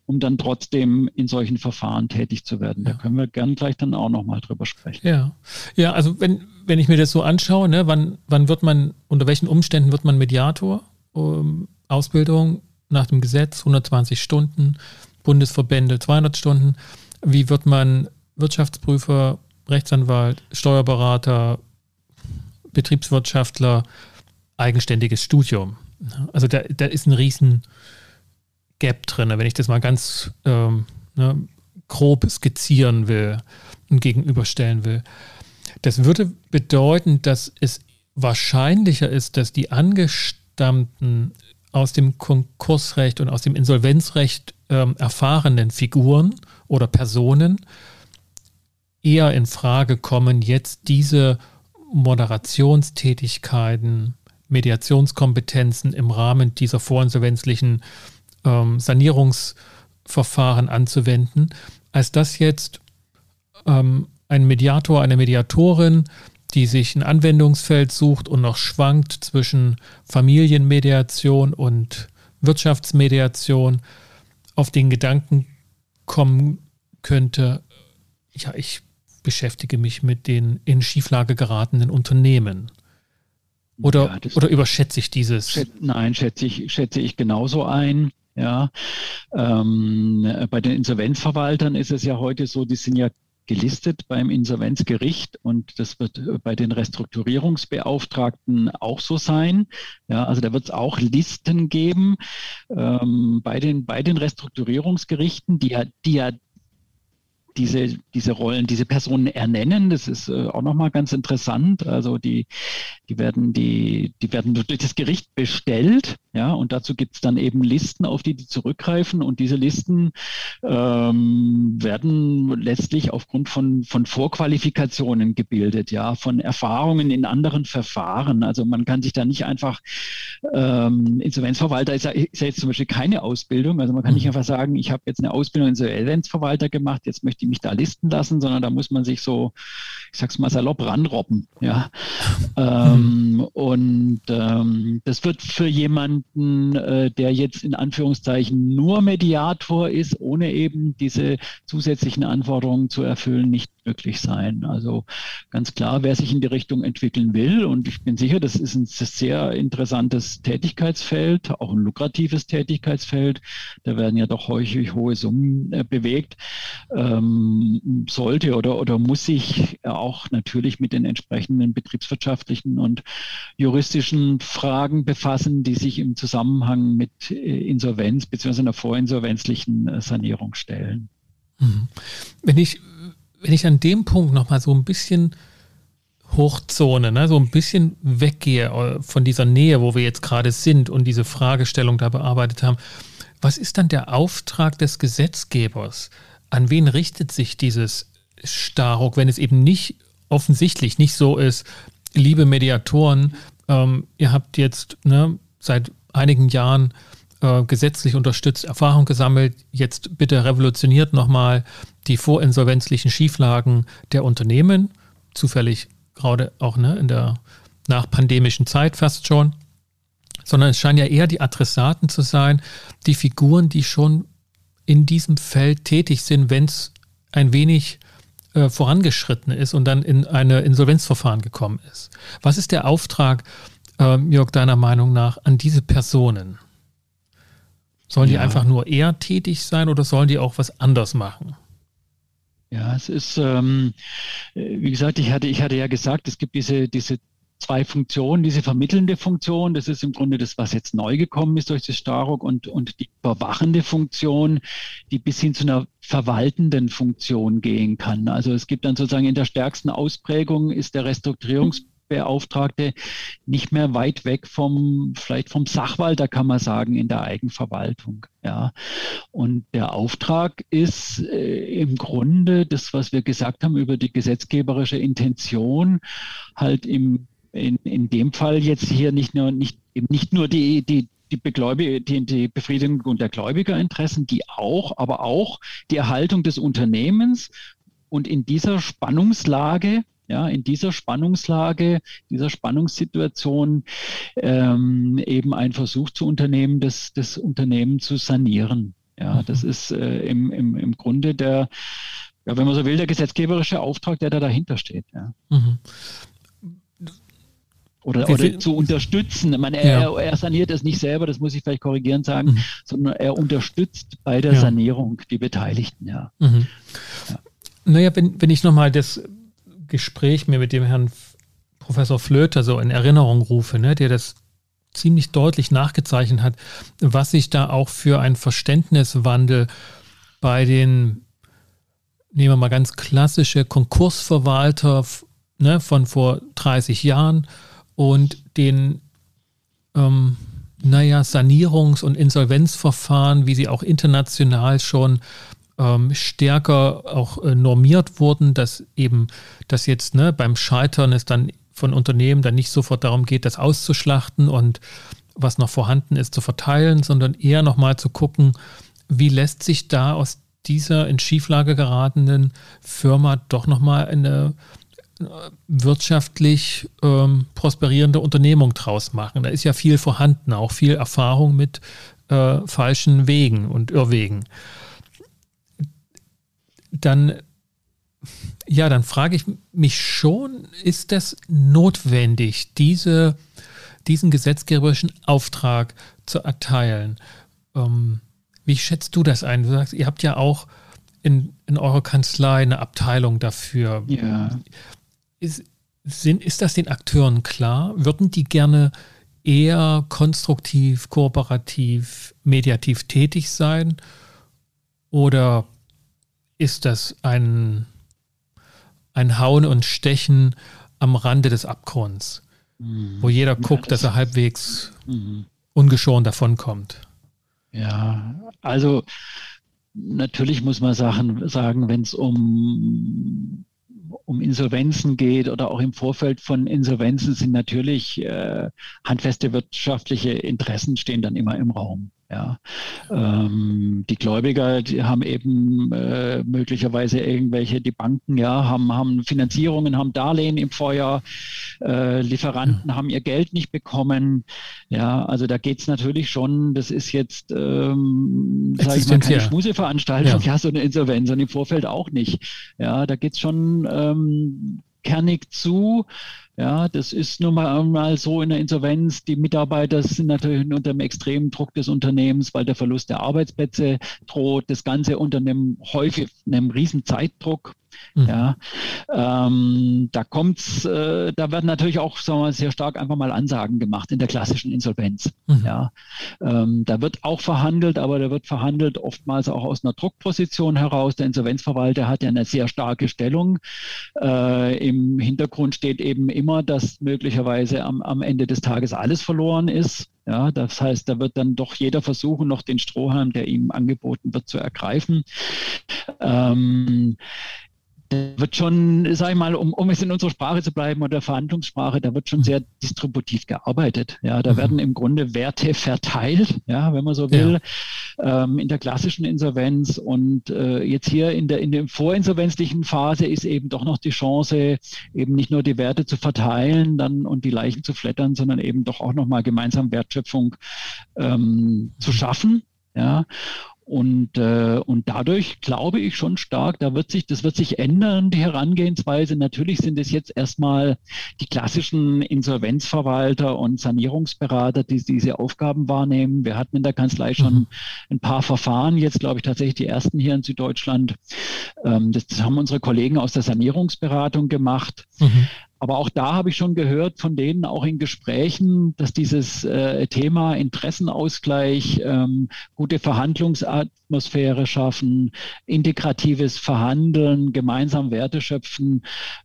um dann trotzdem in solchen Verfahren tätig zu werden. Ja. Da können wir gern gleich dann auch nochmal drüber sprechen. Ja, ja also wenn, wenn ich mir das so anschaue, ne, wann, wann wird man, unter welchen Umständen wird man Mediator? Um, Ausbildung nach dem Gesetz, 120 Stunden, Bundesverbände 200 Stunden. Wie wird man Wirtschaftsprüfer, Rechtsanwalt, Steuerberater, Betriebswirtschaftler, eigenständiges Studium? Also da, da ist ein riesen Gap drin, wenn ich das mal ganz ähm, ne, grob skizzieren will und gegenüberstellen will. Das würde bedeuten, dass es wahrscheinlicher ist, dass die angestammten aus dem Konkursrecht und aus dem Insolvenzrecht ähm, erfahrenen Figuren oder Personen eher in Frage kommen, jetzt diese Moderationstätigkeiten, Mediationskompetenzen im Rahmen dieser vorinsolvenzlichen ähm, Sanierungsverfahren anzuwenden, als dass jetzt ähm, ein Mediator, eine Mediatorin, die sich ein Anwendungsfeld sucht und noch schwankt zwischen Familienmediation und Wirtschaftsmediation, auf den Gedanken kommen könnte, ja, ich beschäftige mich mit den in Schieflage geratenen Unternehmen. Oder, ja, oder überschätze ich dieses? Nein, schätze ich, schätze ich genauso ein. Ja, ähm, bei den Insolvenzverwaltern ist es ja heute so, die sind ja gelistet beim Insolvenzgericht und das wird bei den Restrukturierungsbeauftragten auch so sein. Ja, also da wird es auch Listen geben ähm, bei, den, bei den Restrukturierungsgerichten, die ja, die ja diese, diese Rollen, diese Personen ernennen. Das ist äh, auch nochmal ganz interessant. Also die, die werden, die, die werden durch das Gericht bestellt, ja, und dazu gibt es dann eben Listen, auf die die zurückgreifen. Und diese Listen ähm, werden letztlich aufgrund von, von Vorqualifikationen gebildet, ja, von Erfahrungen in anderen Verfahren. Also man kann sich da nicht einfach, ähm, Insolvenzverwalter ist ja, ist ja jetzt zum Beispiel keine Ausbildung. Also man kann nicht mhm. einfach sagen, ich habe jetzt eine Ausbildung Insolvenzverwalter gemacht, jetzt möchte ich mich da listen lassen, sondern da muss man sich so, ich sag's mal salopp, ranrobben. Ja. Ähm, und ähm, das wird für jemanden, äh, der jetzt in Anführungszeichen nur Mediator ist, ohne eben diese zusätzlichen Anforderungen zu erfüllen, nicht möglich sein. Also ganz klar, wer sich in die Richtung entwickeln will, und ich bin sicher, das ist ein sehr interessantes Tätigkeitsfeld, auch ein lukratives Tätigkeitsfeld. Da werden ja doch häufig hohe Summen äh, bewegt. Ähm, sollte oder, oder muss sich auch natürlich mit den entsprechenden betriebswirtschaftlichen und juristischen Fragen befassen, die sich im Zusammenhang mit äh, Insolvenz bzw. einer vorinsolvenzlichen äh, Sanierung stellen. Mhm. Wenn ich wenn ich an dem Punkt nochmal so ein bisschen Hochzone, ne, so ein bisschen weggehe äh, von dieser Nähe, wo wir jetzt gerade sind und diese Fragestellung da bearbeitet haben, was ist dann der Auftrag des Gesetzgebers? An wen richtet sich dieses Staruk, wenn es eben nicht offensichtlich nicht so ist, liebe Mediatoren, ähm, ihr habt jetzt ne, seit einigen Jahren äh, gesetzlich unterstützt Erfahrung gesammelt, jetzt bitte revolutioniert nochmal die vorinsolvenzlichen Schieflagen der Unternehmen, zufällig gerade auch ne, in der nachpandemischen Zeit fast schon, sondern es scheinen ja eher die Adressaten zu sein, die Figuren, die schon in diesem Feld tätig sind, wenn es ein wenig äh, vorangeschritten ist und dann in ein Insolvenzverfahren gekommen ist. Was ist der Auftrag, äh, Jörg, deiner Meinung nach, an diese Personen? Sollen ja. die einfach nur eher tätig sein oder sollen die auch was anders machen? Ja, es ist, ähm, äh, wie gesagt, ich hatte, ich hatte ja gesagt, es gibt diese, diese zwei Funktionen, diese vermittelnde Funktion, das ist im Grunde das, was jetzt neu gekommen ist durch das Staruk und, und die überwachende Funktion, die bis hin zu einer verwaltenden Funktion gehen kann. Also es gibt dann sozusagen in der stärksten Ausprägung ist der Restrukturierungs Beauftragte nicht mehr weit weg vom, vielleicht vom Sachwalter, kann man sagen, in der Eigenverwaltung. Ja. Und der Auftrag ist äh, im Grunde das, was wir gesagt haben über die gesetzgeberische Intention, halt im, in, in dem Fall jetzt hier nicht nur, nicht, eben nicht nur die, die, die, Begläubige, die, die Befriedigung der Gläubigerinteressen, die auch, aber auch die Erhaltung des Unternehmens und in dieser Spannungslage ja, in dieser Spannungslage, dieser Spannungssituation ähm, eben ein Versuch zu unternehmen, das, das Unternehmen zu sanieren. Ja, mhm. das ist äh, im, im, im Grunde der, ja, wenn man so will, der gesetzgeberische Auftrag, der da dahinter steht. Ja. Mhm. oder, oder zu unterstützen. Ich meine, er, ja. er, saniert es nicht selber, das muss ich vielleicht korrigierend sagen, mhm. sondern er unterstützt bei der ja. Sanierung die Beteiligten, ja. Mhm. ja. Naja, wenn, wenn ich nochmal das Gespräch mir mit dem Herrn Professor Flöter so in Erinnerung rufe, ne, der das ziemlich deutlich nachgezeichnet hat, was sich da auch für ein Verständniswandel bei den, nehmen wir mal ganz klassische Konkursverwalter ne, von vor 30 Jahren und den, ähm, naja, Sanierungs- und Insolvenzverfahren, wie sie auch international schon ähm, stärker auch äh, normiert wurden, dass eben das jetzt ne, beim Scheitern es dann von Unternehmen dann nicht sofort darum geht, das auszuschlachten und was noch vorhanden ist zu verteilen, sondern eher nochmal zu gucken, wie lässt sich da aus dieser in Schieflage geratenen Firma doch nochmal eine wirtschaftlich ähm, prosperierende Unternehmung draus machen. Da ist ja viel vorhanden, auch viel Erfahrung mit äh, falschen Wegen und Irrwegen. Dann, ja, dann frage ich mich schon, ist das notwendig, diese, diesen gesetzgeberischen Auftrag zu erteilen? Ähm, wie schätzt du das ein? Du sagst, ihr habt ja auch in, in eurer Kanzlei eine Abteilung dafür. Ja. Ist, sind, ist das den Akteuren klar? Würden die gerne eher konstruktiv, kooperativ, mediativ tätig sein? Oder ist das ein, ein Hauen und Stechen am Rande des Abgrunds, mhm. wo jeder guckt, dass er halbwegs mhm. ungeschoren davonkommt? Ja, also natürlich muss man sagen, sagen wenn es um um Insolvenzen geht oder auch im Vorfeld von Insolvenzen sind natürlich äh, handfeste wirtschaftliche Interessen stehen dann immer im Raum. Ja, ähm, die Gläubiger, die haben eben äh, möglicherweise irgendwelche, die Banken, ja, haben, haben Finanzierungen, haben Darlehen im Vorjahr, äh, Lieferanten ja. haben ihr Geld nicht bekommen. Ja, also da geht es natürlich schon, das ist jetzt, ähm, sage ich mal, keine Schmuseveranstaltung, ja. ja, so eine Insolvenz und im Vorfeld auch nicht. Ja, da geht es schon ähm, kernig zu. Ja, das ist nun mal, mal so in der Insolvenz. Die Mitarbeiter sind natürlich unter dem extremen Druck des Unternehmens, weil der Verlust der Arbeitsplätze droht. Das Ganze unter einem häufig einem riesen Zeitdruck. Mhm. Ja, ähm, da kommt's, äh, da werden natürlich auch sagen wir, sehr stark einfach mal Ansagen gemacht in der klassischen Insolvenz. Mhm. Ja, ähm, da wird auch verhandelt, aber da wird verhandelt oftmals auch aus einer Druckposition heraus. Der Insolvenzverwalter hat ja eine sehr starke Stellung. Äh, Im Hintergrund steht eben immer, dass möglicherweise am, am Ende des Tages alles verloren ist. Ja, das heißt, da wird dann doch jeder versuchen, noch den Strohhalm, der ihm angeboten wird, zu ergreifen. Ähm, wird schon, sag ich mal, um, um es in unserer Sprache zu bleiben oder Verhandlungssprache, da wird schon sehr distributiv gearbeitet. Ja, da mhm. werden im Grunde Werte verteilt, ja, wenn man so will, ja. ähm, in der klassischen Insolvenz. Und äh, jetzt hier in der, in der vorinsolvenzlichen Phase ist eben doch noch die Chance, eben nicht nur die Werte zu verteilen dann und die Leichen zu flattern, sondern eben doch auch nochmal gemeinsam Wertschöpfung ähm, zu schaffen. Ja, und, äh, und dadurch glaube ich schon stark, da wird sich, das wird sich ändern, die Herangehensweise. Natürlich sind es jetzt erstmal die klassischen Insolvenzverwalter und Sanierungsberater, die diese Aufgaben wahrnehmen. Wir hatten in der Kanzlei schon mhm. ein paar Verfahren, jetzt glaube ich tatsächlich die ersten hier in Süddeutschland. Ähm, das, das, haben unsere Kollegen aus der Sanierungsberatung gemacht. Mhm. Aber auch da habe ich schon gehört von denen, auch in Gesprächen, dass dieses äh, Thema Interessenausgleich, ähm, gute Verhandlungsatmosphäre schaffen, integratives Verhandeln, gemeinsam Werte schöpfen,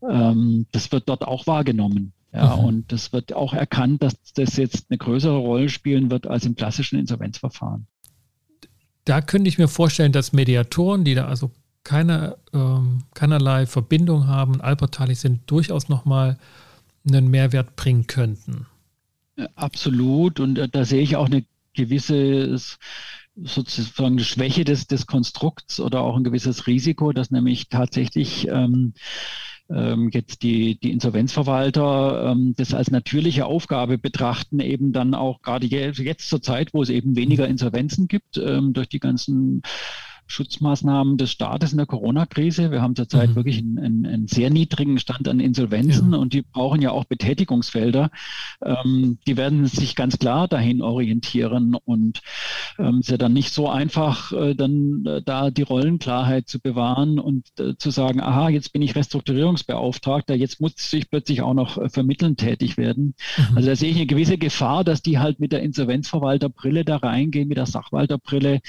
ähm, das wird dort auch wahrgenommen. Ja, mhm. und das wird auch erkannt, dass das jetzt eine größere Rolle spielen wird als im klassischen Insolvenzverfahren. Da könnte ich mir vorstellen, dass Mediatoren, die da also keine, ähm, keinerlei Verbindung haben und allparteilich sind, durchaus nochmal einen Mehrwert bringen könnten. Absolut. Und äh, da sehe ich auch eine gewisse sozusagen eine Schwäche des, des Konstrukts oder auch ein gewisses Risiko, dass nämlich tatsächlich ähm, ähm, jetzt die, die Insolvenzverwalter ähm, das als natürliche Aufgabe betrachten, eben dann auch gerade jetzt zur Zeit, wo es eben weniger Insolvenzen gibt, ähm, durch die ganzen Schutzmaßnahmen des Staates in der Corona-Krise. Wir haben zurzeit mhm. wirklich einen, einen, einen, sehr niedrigen Stand an Insolvenzen ja. und die brauchen ja auch Betätigungsfelder. Ähm, die werden sich ganz klar dahin orientieren und ähm, es ist ja dann nicht so einfach, äh, dann äh, da die Rollenklarheit zu bewahren und äh, zu sagen, aha, jetzt bin ich Restrukturierungsbeauftragter, jetzt muss ich plötzlich auch noch äh, vermitteln tätig werden. Mhm. Also da sehe ich eine gewisse Gefahr, dass die halt mit der Insolvenzverwalterbrille da reingehen, mit der Sachwalterbrille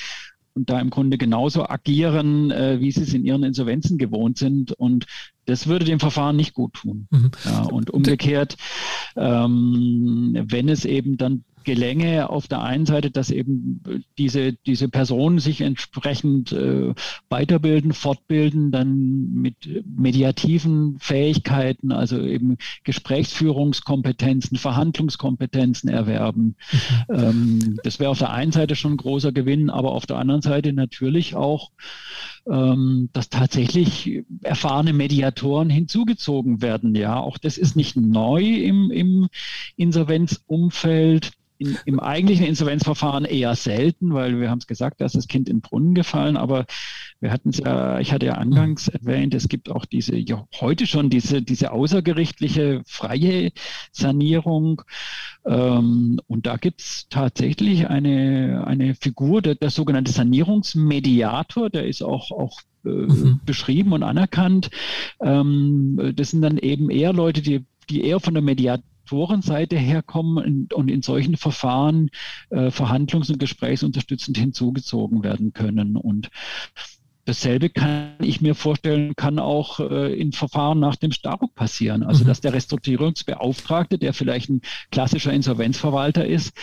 und da im Grunde genauso agieren, äh, wie sie es in ihren Insolvenzen gewohnt sind. Und das würde dem Verfahren nicht gut tun. Mhm. Ja, und umgekehrt, ähm, wenn es eben dann gelänge auf der einen Seite, dass eben diese, diese Personen sich entsprechend äh, weiterbilden, fortbilden, dann mit mediativen Fähigkeiten, also eben Gesprächsführungskompetenzen, Verhandlungskompetenzen erwerben. Mhm. Ähm, das wäre auf der einen Seite schon ein großer Gewinn, aber auf der anderen Seite natürlich auch, ähm, dass tatsächlich erfahrene Mediatoren hinzugezogen werden. Ja, auch das ist nicht neu im, im Insolvenzumfeld in, im eigentlichen Insolvenzverfahren eher selten, weil wir haben es gesagt, da ist das Kind in den Brunnen gefallen, aber wir hatten es ja, ich hatte ja angangs erwähnt, es gibt auch diese, ja, heute schon diese, diese außergerichtliche freie Sanierung. Ähm, und da gibt es tatsächlich eine, eine Figur, der, der sogenannte Sanierungsmediator, der ist auch, auch äh, mhm. beschrieben und anerkannt. Ähm, das sind dann eben eher Leute, die die eher von der Mediation Investorenseite herkommen und in solchen Verfahren äh, verhandlungs- und gesprächsunterstützend hinzugezogen werden können. Und Dasselbe kann ich mir vorstellen, kann auch äh, in Verfahren nach dem Staruk passieren. Also, mhm. dass der Restrukturierungsbeauftragte, der vielleicht ein klassischer Insolvenzverwalter ist,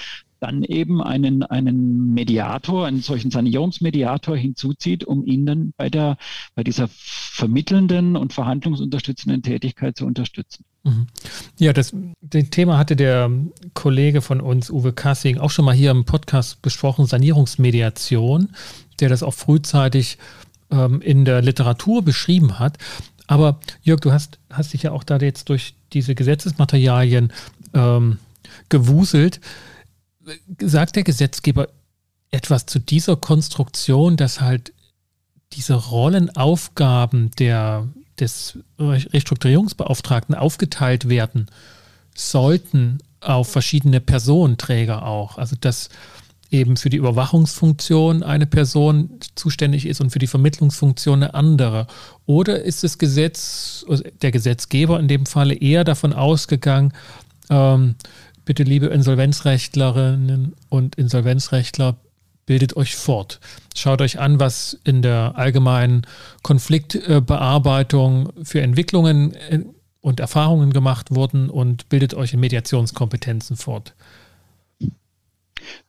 dann eben einen, einen Mediator, einen solchen Sanierungsmediator hinzuzieht, um ihn dann bei, der, bei dieser vermittelnden und verhandlungsunterstützenden Tätigkeit zu unterstützen. Mhm. Ja, das, das Thema hatte der Kollege von uns, Uwe Kassing, auch schon mal hier im Podcast besprochen, Sanierungsmediation, der das auch frühzeitig ähm, in der Literatur beschrieben hat. Aber Jörg, du hast, hast dich ja auch da jetzt durch diese Gesetzesmaterialien ähm, gewuselt sagt der Gesetzgeber etwas zu dieser Konstruktion, dass halt diese Rollenaufgaben der, des Restrukturierungsbeauftragten aufgeteilt werden sollten auf verschiedene Personenträger auch. Also dass eben für die Überwachungsfunktion eine Person zuständig ist und für die Vermittlungsfunktion eine andere. Oder ist das Gesetz, also der Gesetzgeber in dem Falle eher davon ausgegangen, ähm, bitte liebe Insolvenzrechtlerinnen und Insolvenzrechtler, bildet euch fort. Schaut euch an, was in der allgemeinen Konfliktbearbeitung für Entwicklungen äh, und Erfahrungen gemacht wurden und bildet euch in Mediationskompetenzen fort.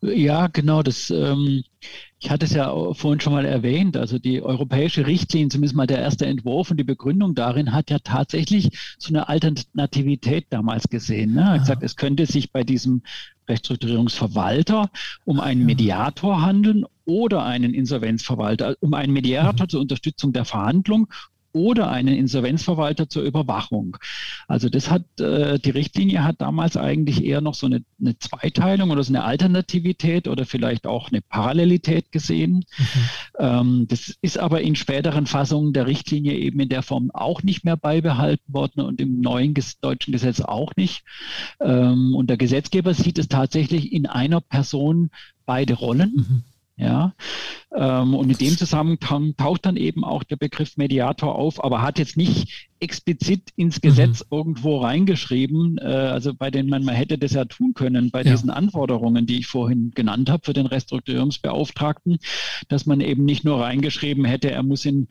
Ja, genau. Das, ähm, ich hatte es ja vorhin schon mal erwähnt. Also die europäische Richtlinie, zumindest mal der erste Entwurf und die Begründung darin, hat ja tatsächlich so eine Alternativität damals gesehen. Ne? Er hat gesagt, es könnte sich bei diesem Restrukturierungsverwalter um einen Mediator handeln oder einen Insolvenzverwalter, um einen Mediator mhm. zur Unterstützung der Verhandlung oder einen Insolvenzverwalter zur Überwachung. Also das hat, äh, die Richtlinie hat damals eigentlich eher noch so eine, eine, Zweiteilung oder so eine Alternativität oder vielleicht auch eine Parallelität gesehen. Mhm. Ähm, das ist aber in späteren Fassungen der Richtlinie eben in der Form auch nicht mehr beibehalten worden und im neuen deutschen Gesetz auch nicht. Ähm, und der Gesetzgeber sieht es tatsächlich in einer Person beide Rollen. Mhm. Ja, ähm, und in dem Zusammenhang taucht dann eben auch der Begriff Mediator auf, aber hat jetzt nicht explizit ins mhm. Gesetz mhm. irgendwo reingeschrieben. Äh, also bei den man, man hätte das ja tun können bei ja. diesen Anforderungen, die ich vorhin genannt habe für den Restrukturierungsbeauftragten, dass man eben nicht nur reingeschrieben hätte, er muss in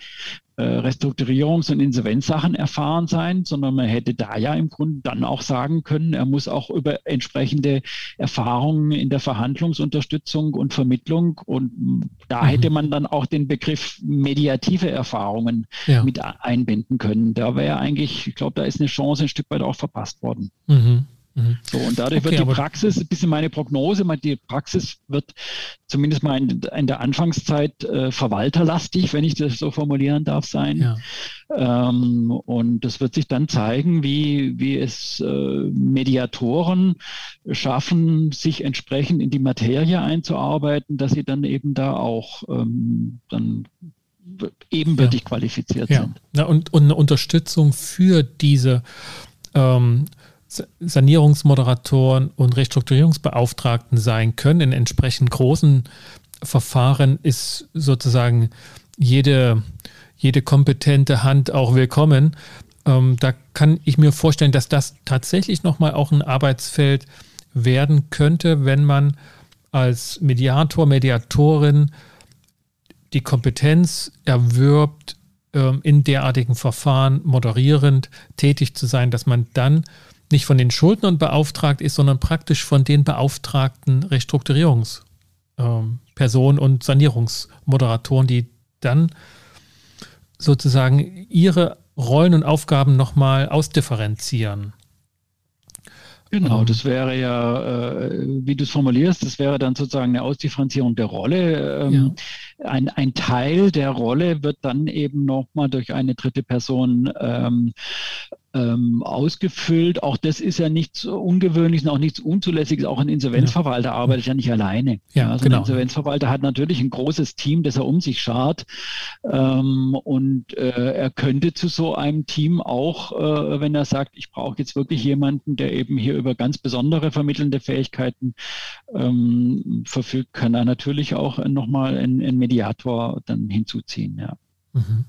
Restrukturierungs- und Insolvenzsachen erfahren sein, sondern man hätte da ja im Grunde dann auch sagen können, er muss auch über entsprechende Erfahrungen in der Verhandlungsunterstützung und Vermittlung und da mhm. hätte man dann auch den Begriff mediative Erfahrungen ja. mit einbinden können. Da wäre eigentlich, ich glaube, da ist eine Chance ein Stück weit auch verpasst worden. Mhm. Mhm. So, und dadurch okay, wird die Praxis, ein bisschen meine Prognose, die Praxis wird zumindest mal in, in der Anfangszeit äh, verwalterlastig, wenn ich das so formulieren darf, sein. Ja. Ähm, und das wird sich dann zeigen, wie, wie es äh, Mediatoren schaffen, sich entsprechend in die Materie einzuarbeiten, dass sie dann eben da auch ähm, dann ebenbürtig ja. qualifiziert ja. sind. Ja, und, und eine Unterstützung für diese ähm, Sanierungsmoderatoren und Restrukturierungsbeauftragten sein können. In entsprechend großen Verfahren ist sozusagen jede, jede kompetente Hand auch willkommen. Ähm, da kann ich mir vorstellen, dass das tatsächlich nochmal auch ein Arbeitsfeld werden könnte, wenn man als Mediator, Mediatorin die Kompetenz erwirbt, ähm, in derartigen Verfahren moderierend tätig zu sein, dass man dann nicht von den Schuldnern beauftragt ist, sondern praktisch von den beauftragten Restrukturierungspersonen ähm, und Sanierungsmoderatoren, die dann sozusagen ihre Rollen und Aufgaben nochmal ausdifferenzieren. Genau, ähm. das wäre ja, äh, wie du es formulierst, das wäre dann sozusagen eine Ausdifferenzierung der Rolle. Ähm, ja. Ein, ein Teil der Rolle wird dann eben nochmal durch eine dritte Person ähm, ähm, ausgefüllt. Auch das ist ja nichts Ungewöhnliches und auch nichts Unzulässiges. Auch ein Insolvenzverwalter ja. arbeitet ja nicht alleine. Ja, also genau. Ein Insolvenzverwalter hat natürlich ein großes Team, das er um sich schart. Ähm, und äh, er könnte zu so einem Team auch, äh, wenn er sagt, ich brauche jetzt wirklich jemanden, der eben hier über ganz besondere vermittelnde Fähigkeiten ähm, verfügt, kann er natürlich auch nochmal einen, einen Mediator dann hinzuziehen. Ja. Mhm.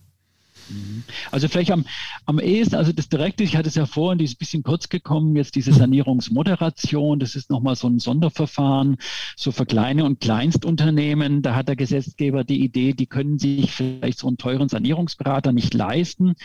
Mhm. Also vielleicht am, am ehesten, also das Direkte, ich hatte es ja vorhin, die ist ein bisschen kurz gekommen, jetzt diese Sanierungsmoderation, das ist nochmal so ein Sonderverfahren, so für kleine und Kleinstunternehmen, da hat der Gesetzgeber die Idee, die können sich vielleicht so einen teuren Sanierungsberater nicht leisten.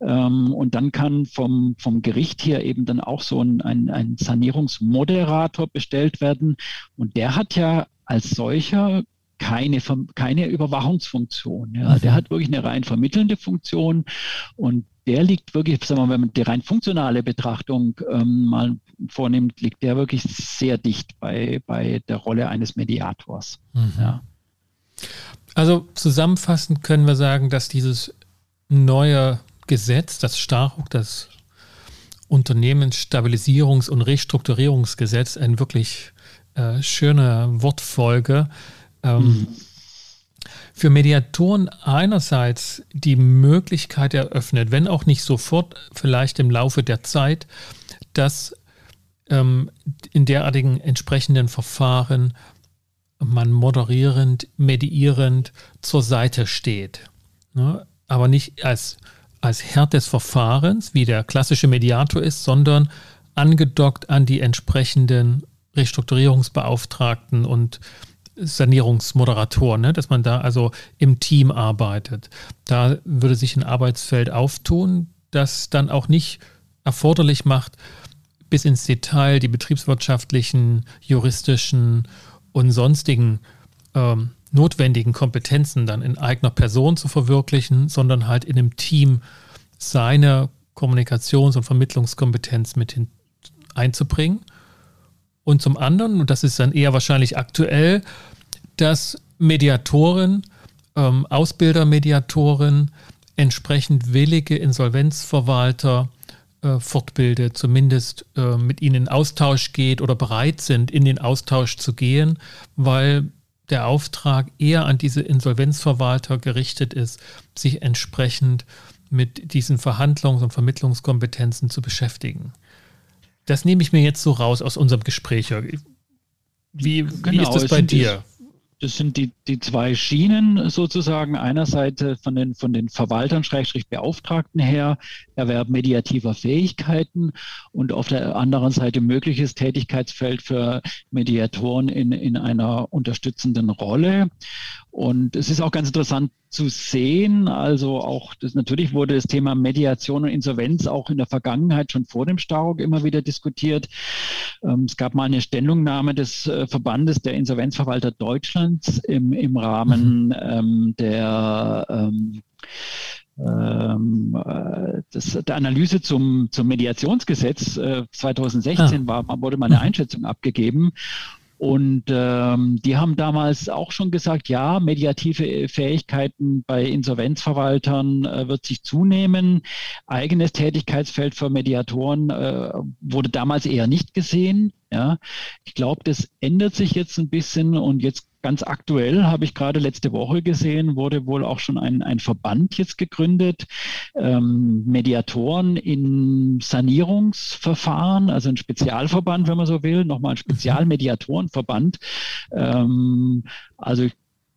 Ähm, und dann kann vom, vom Gericht hier eben dann auch so ein, ein, ein Sanierungsmoderator bestellt werden. Und der hat ja als solcher keine, keine Überwachungsfunktion. Ja. Mhm. Der hat wirklich eine rein vermittelnde Funktion und der liegt wirklich, sagen wir mal, wenn man die rein funktionale Betrachtung ähm, mal vornimmt, liegt der wirklich sehr dicht bei, bei der Rolle eines Mediators. Mhm. Ja. Also zusammenfassend können wir sagen, dass dieses neue Gesetz, das Starhook, das Unternehmensstabilisierungs- und Restrukturierungsgesetz, eine wirklich äh, schöne Wortfolge ähm, mhm. Für Mediatoren einerseits die Möglichkeit eröffnet, wenn auch nicht sofort, vielleicht im Laufe der Zeit, dass ähm, in derartigen entsprechenden Verfahren man moderierend, medierend zur Seite steht. Ne? Aber nicht als, als Herr des Verfahrens, wie der klassische Mediator ist, sondern angedockt an die entsprechenden Restrukturierungsbeauftragten und Sanierungsmoderator, ne? dass man da also im Team arbeitet. Da würde sich ein Arbeitsfeld auftun, das dann auch nicht erforderlich macht, bis ins Detail die betriebswirtschaftlichen, juristischen und sonstigen ähm, notwendigen Kompetenzen dann in eigener Person zu verwirklichen, sondern halt in einem Team seine Kommunikations- und Vermittlungskompetenz mit hin einzubringen und zum anderen, und das ist dann eher wahrscheinlich aktuell, dass Mediatoren, ähm, Ausbildermediatoren, entsprechend willige Insolvenzverwalter äh, fortbildet, zumindest äh, mit ihnen in Austausch geht oder bereit sind, in den Austausch zu gehen, weil der Auftrag eher an diese Insolvenzverwalter gerichtet ist, sich entsprechend mit diesen Verhandlungs- und Vermittlungskompetenzen zu beschäftigen. Das nehme ich mir jetzt so raus aus unserem Gespräch. Wie, genau, wie ist das bei dir? Das sind die, die zwei Schienen sozusagen. Einerseits von den, von den Verwaltern, Schrägstrich Beauftragten her, Erwerb mediativer Fähigkeiten und auf der anderen Seite mögliches Tätigkeitsfeld für Mediatoren in, in einer unterstützenden Rolle. Und es ist auch ganz interessant zu sehen, also auch das natürlich wurde das Thema Mediation und Insolvenz auch in der Vergangenheit schon vor dem Staruk immer wieder diskutiert. Ähm, es gab mal eine Stellungnahme des äh, Verbandes der Insolvenzverwalter Deutschlands im, im Rahmen mhm. ähm, der ähm, ähm, äh, das, der Analyse zum, zum Mediationsgesetz äh, 2016 ah. war, wurde mal eine mhm. Einschätzung abgegeben. Und ähm, die haben damals auch schon gesagt, ja, mediative Fähigkeiten bei Insolvenzverwaltern äh, wird sich zunehmen. Eigenes Tätigkeitsfeld für Mediatoren äh, wurde damals eher nicht gesehen. Ja, ich glaube, das ändert sich jetzt ein bisschen und jetzt ganz aktuell habe ich gerade letzte Woche gesehen, wurde wohl auch schon ein, ein Verband jetzt gegründet, ähm, Mediatoren in Sanierungsverfahren, also ein Spezialverband, wenn man so will, nochmal ein Spezialmediatorenverband. Ähm, also ich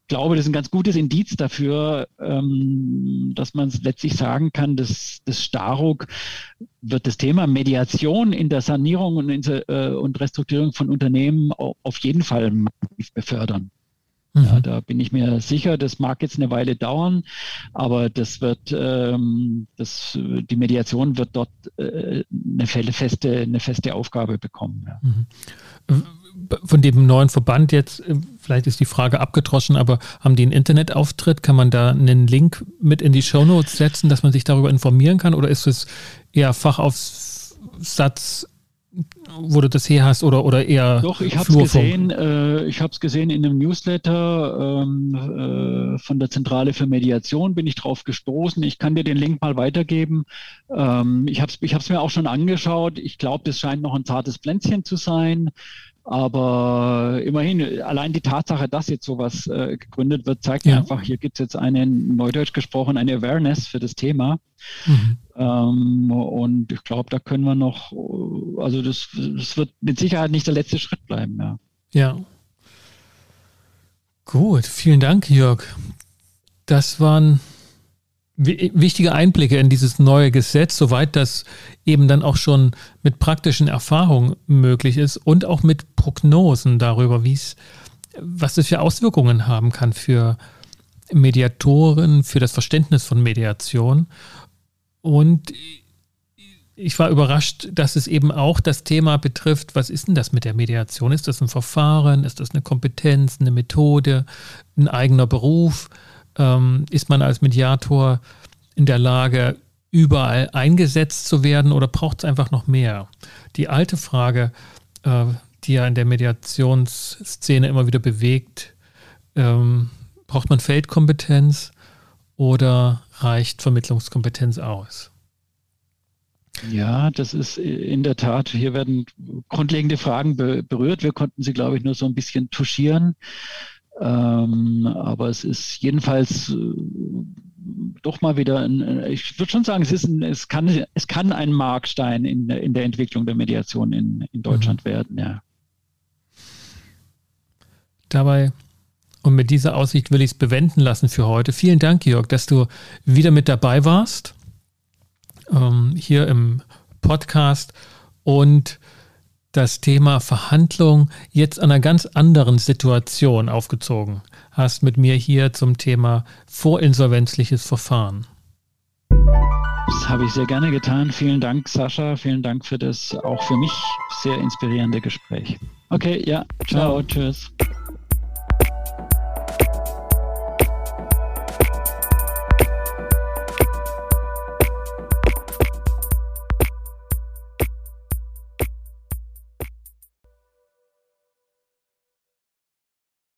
glaube, das ist ein ganz gutes Indiz dafür, ähm, dass man letztlich sagen kann, dass das Staruk wird das Thema Mediation in der Sanierung und, in, äh, und Restrukturierung von Unternehmen auf jeden Fall befördern. Mhm. Ja, da bin ich mir sicher, das mag jetzt eine Weile dauern, aber das wird, ähm, das, die Mediation wird dort äh, eine feste, eine feste Aufgabe bekommen. Ja. Mhm von dem neuen Verband jetzt, äh, vielleicht ist die Frage abgedroschen, aber haben die einen Internetauftritt? Kann man da einen Link mit in die Shownotes setzen, dass man sich darüber informieren kann? Oder ist es eher Fachaufsatz, wo du das her hast, oder, oder eher Doch, ich habe es gesehen, äh, ich habe es gesehen in einem Newsletter ähm, äh, von der Zentrale für Mediation, bin ich drauf gestoßen. Ich kann dir den Link mal weitergeben. Ähm, ich habe es ich mir auch schon angeschaut. Ich glaube, das scheint noch ein zartes Pflänzchen zu sein. Aber immerhin, allein die Tatsache, dass jetzt sowas äh, gegründet wird, zeigt ja. einfach, hier gibt es jetzt eine, neudeutsch gesprochen, eine Awareness für das Thema. Mhm. Ähm, und ich glaube, da können wir noch, also das, das wird mit Sicherheit nicht der letzte Schritt bleiben. Ja. ja. Gut, vielen Dank, Jörg. Das waren wichtige Einblicke in dieses neue Gesetz, soweit das eben dann auch schon mit praktischen Erfahrungen möglich ist und auch mit Prognosen darüber, wie es, was es für Auswirkungen haben kann für Mediatoren, für das Verständnis von Mediation. Und ich war überrascht, dass es eben auch das Thema betrifft, was ist denn das mit der Mediation? Ist das ein Verfahren? Ist das eine Kompetenz, eine Methode, ein eigener Beruf? Ähm, ist man als Mediator in der Lage, überall eingesetzt zu werden oder braucht es einfach noch mehr? Die alte Frage, äh, die ja in der Mediationsszene immer wieder bewegt, ähm, braucht man Feldkompetenz oder reicht Vermittlungskompetenz aus? Ja, das ist in der Tat, hier werden grundlegende Fragen berührt. Wir konnten sie, glaube ich, nur so ein bisschen touchieren. Ähm, aber es ist jedenfalls äh, doch mal wieder, ein, äh, ich würde schon sagen, es, ist ein, es, kann, es kann ein Markstein in, in der Entwicklung der Mediation in, in Deutschland mhm. werden, ja. Dabei und mit dieser Aussicht will ich es bewenden lassen für heute. Vielen Dank, Jörg, dass du wieder mit dabei warst, ähm, hier im Podcast und das Thema Verhandlung jetzt an einer ganz anderen Situation aufgezogen hast mit mir hier zum Thema vorinsolvenzliches Verfahren. Das habe ich sehr gerne getan. Vielen Dank, Sascha. Vielen Dank für das auch für mich sehr inspirierende Gespräch. Okay, ja, ciao, ciao. tschüss.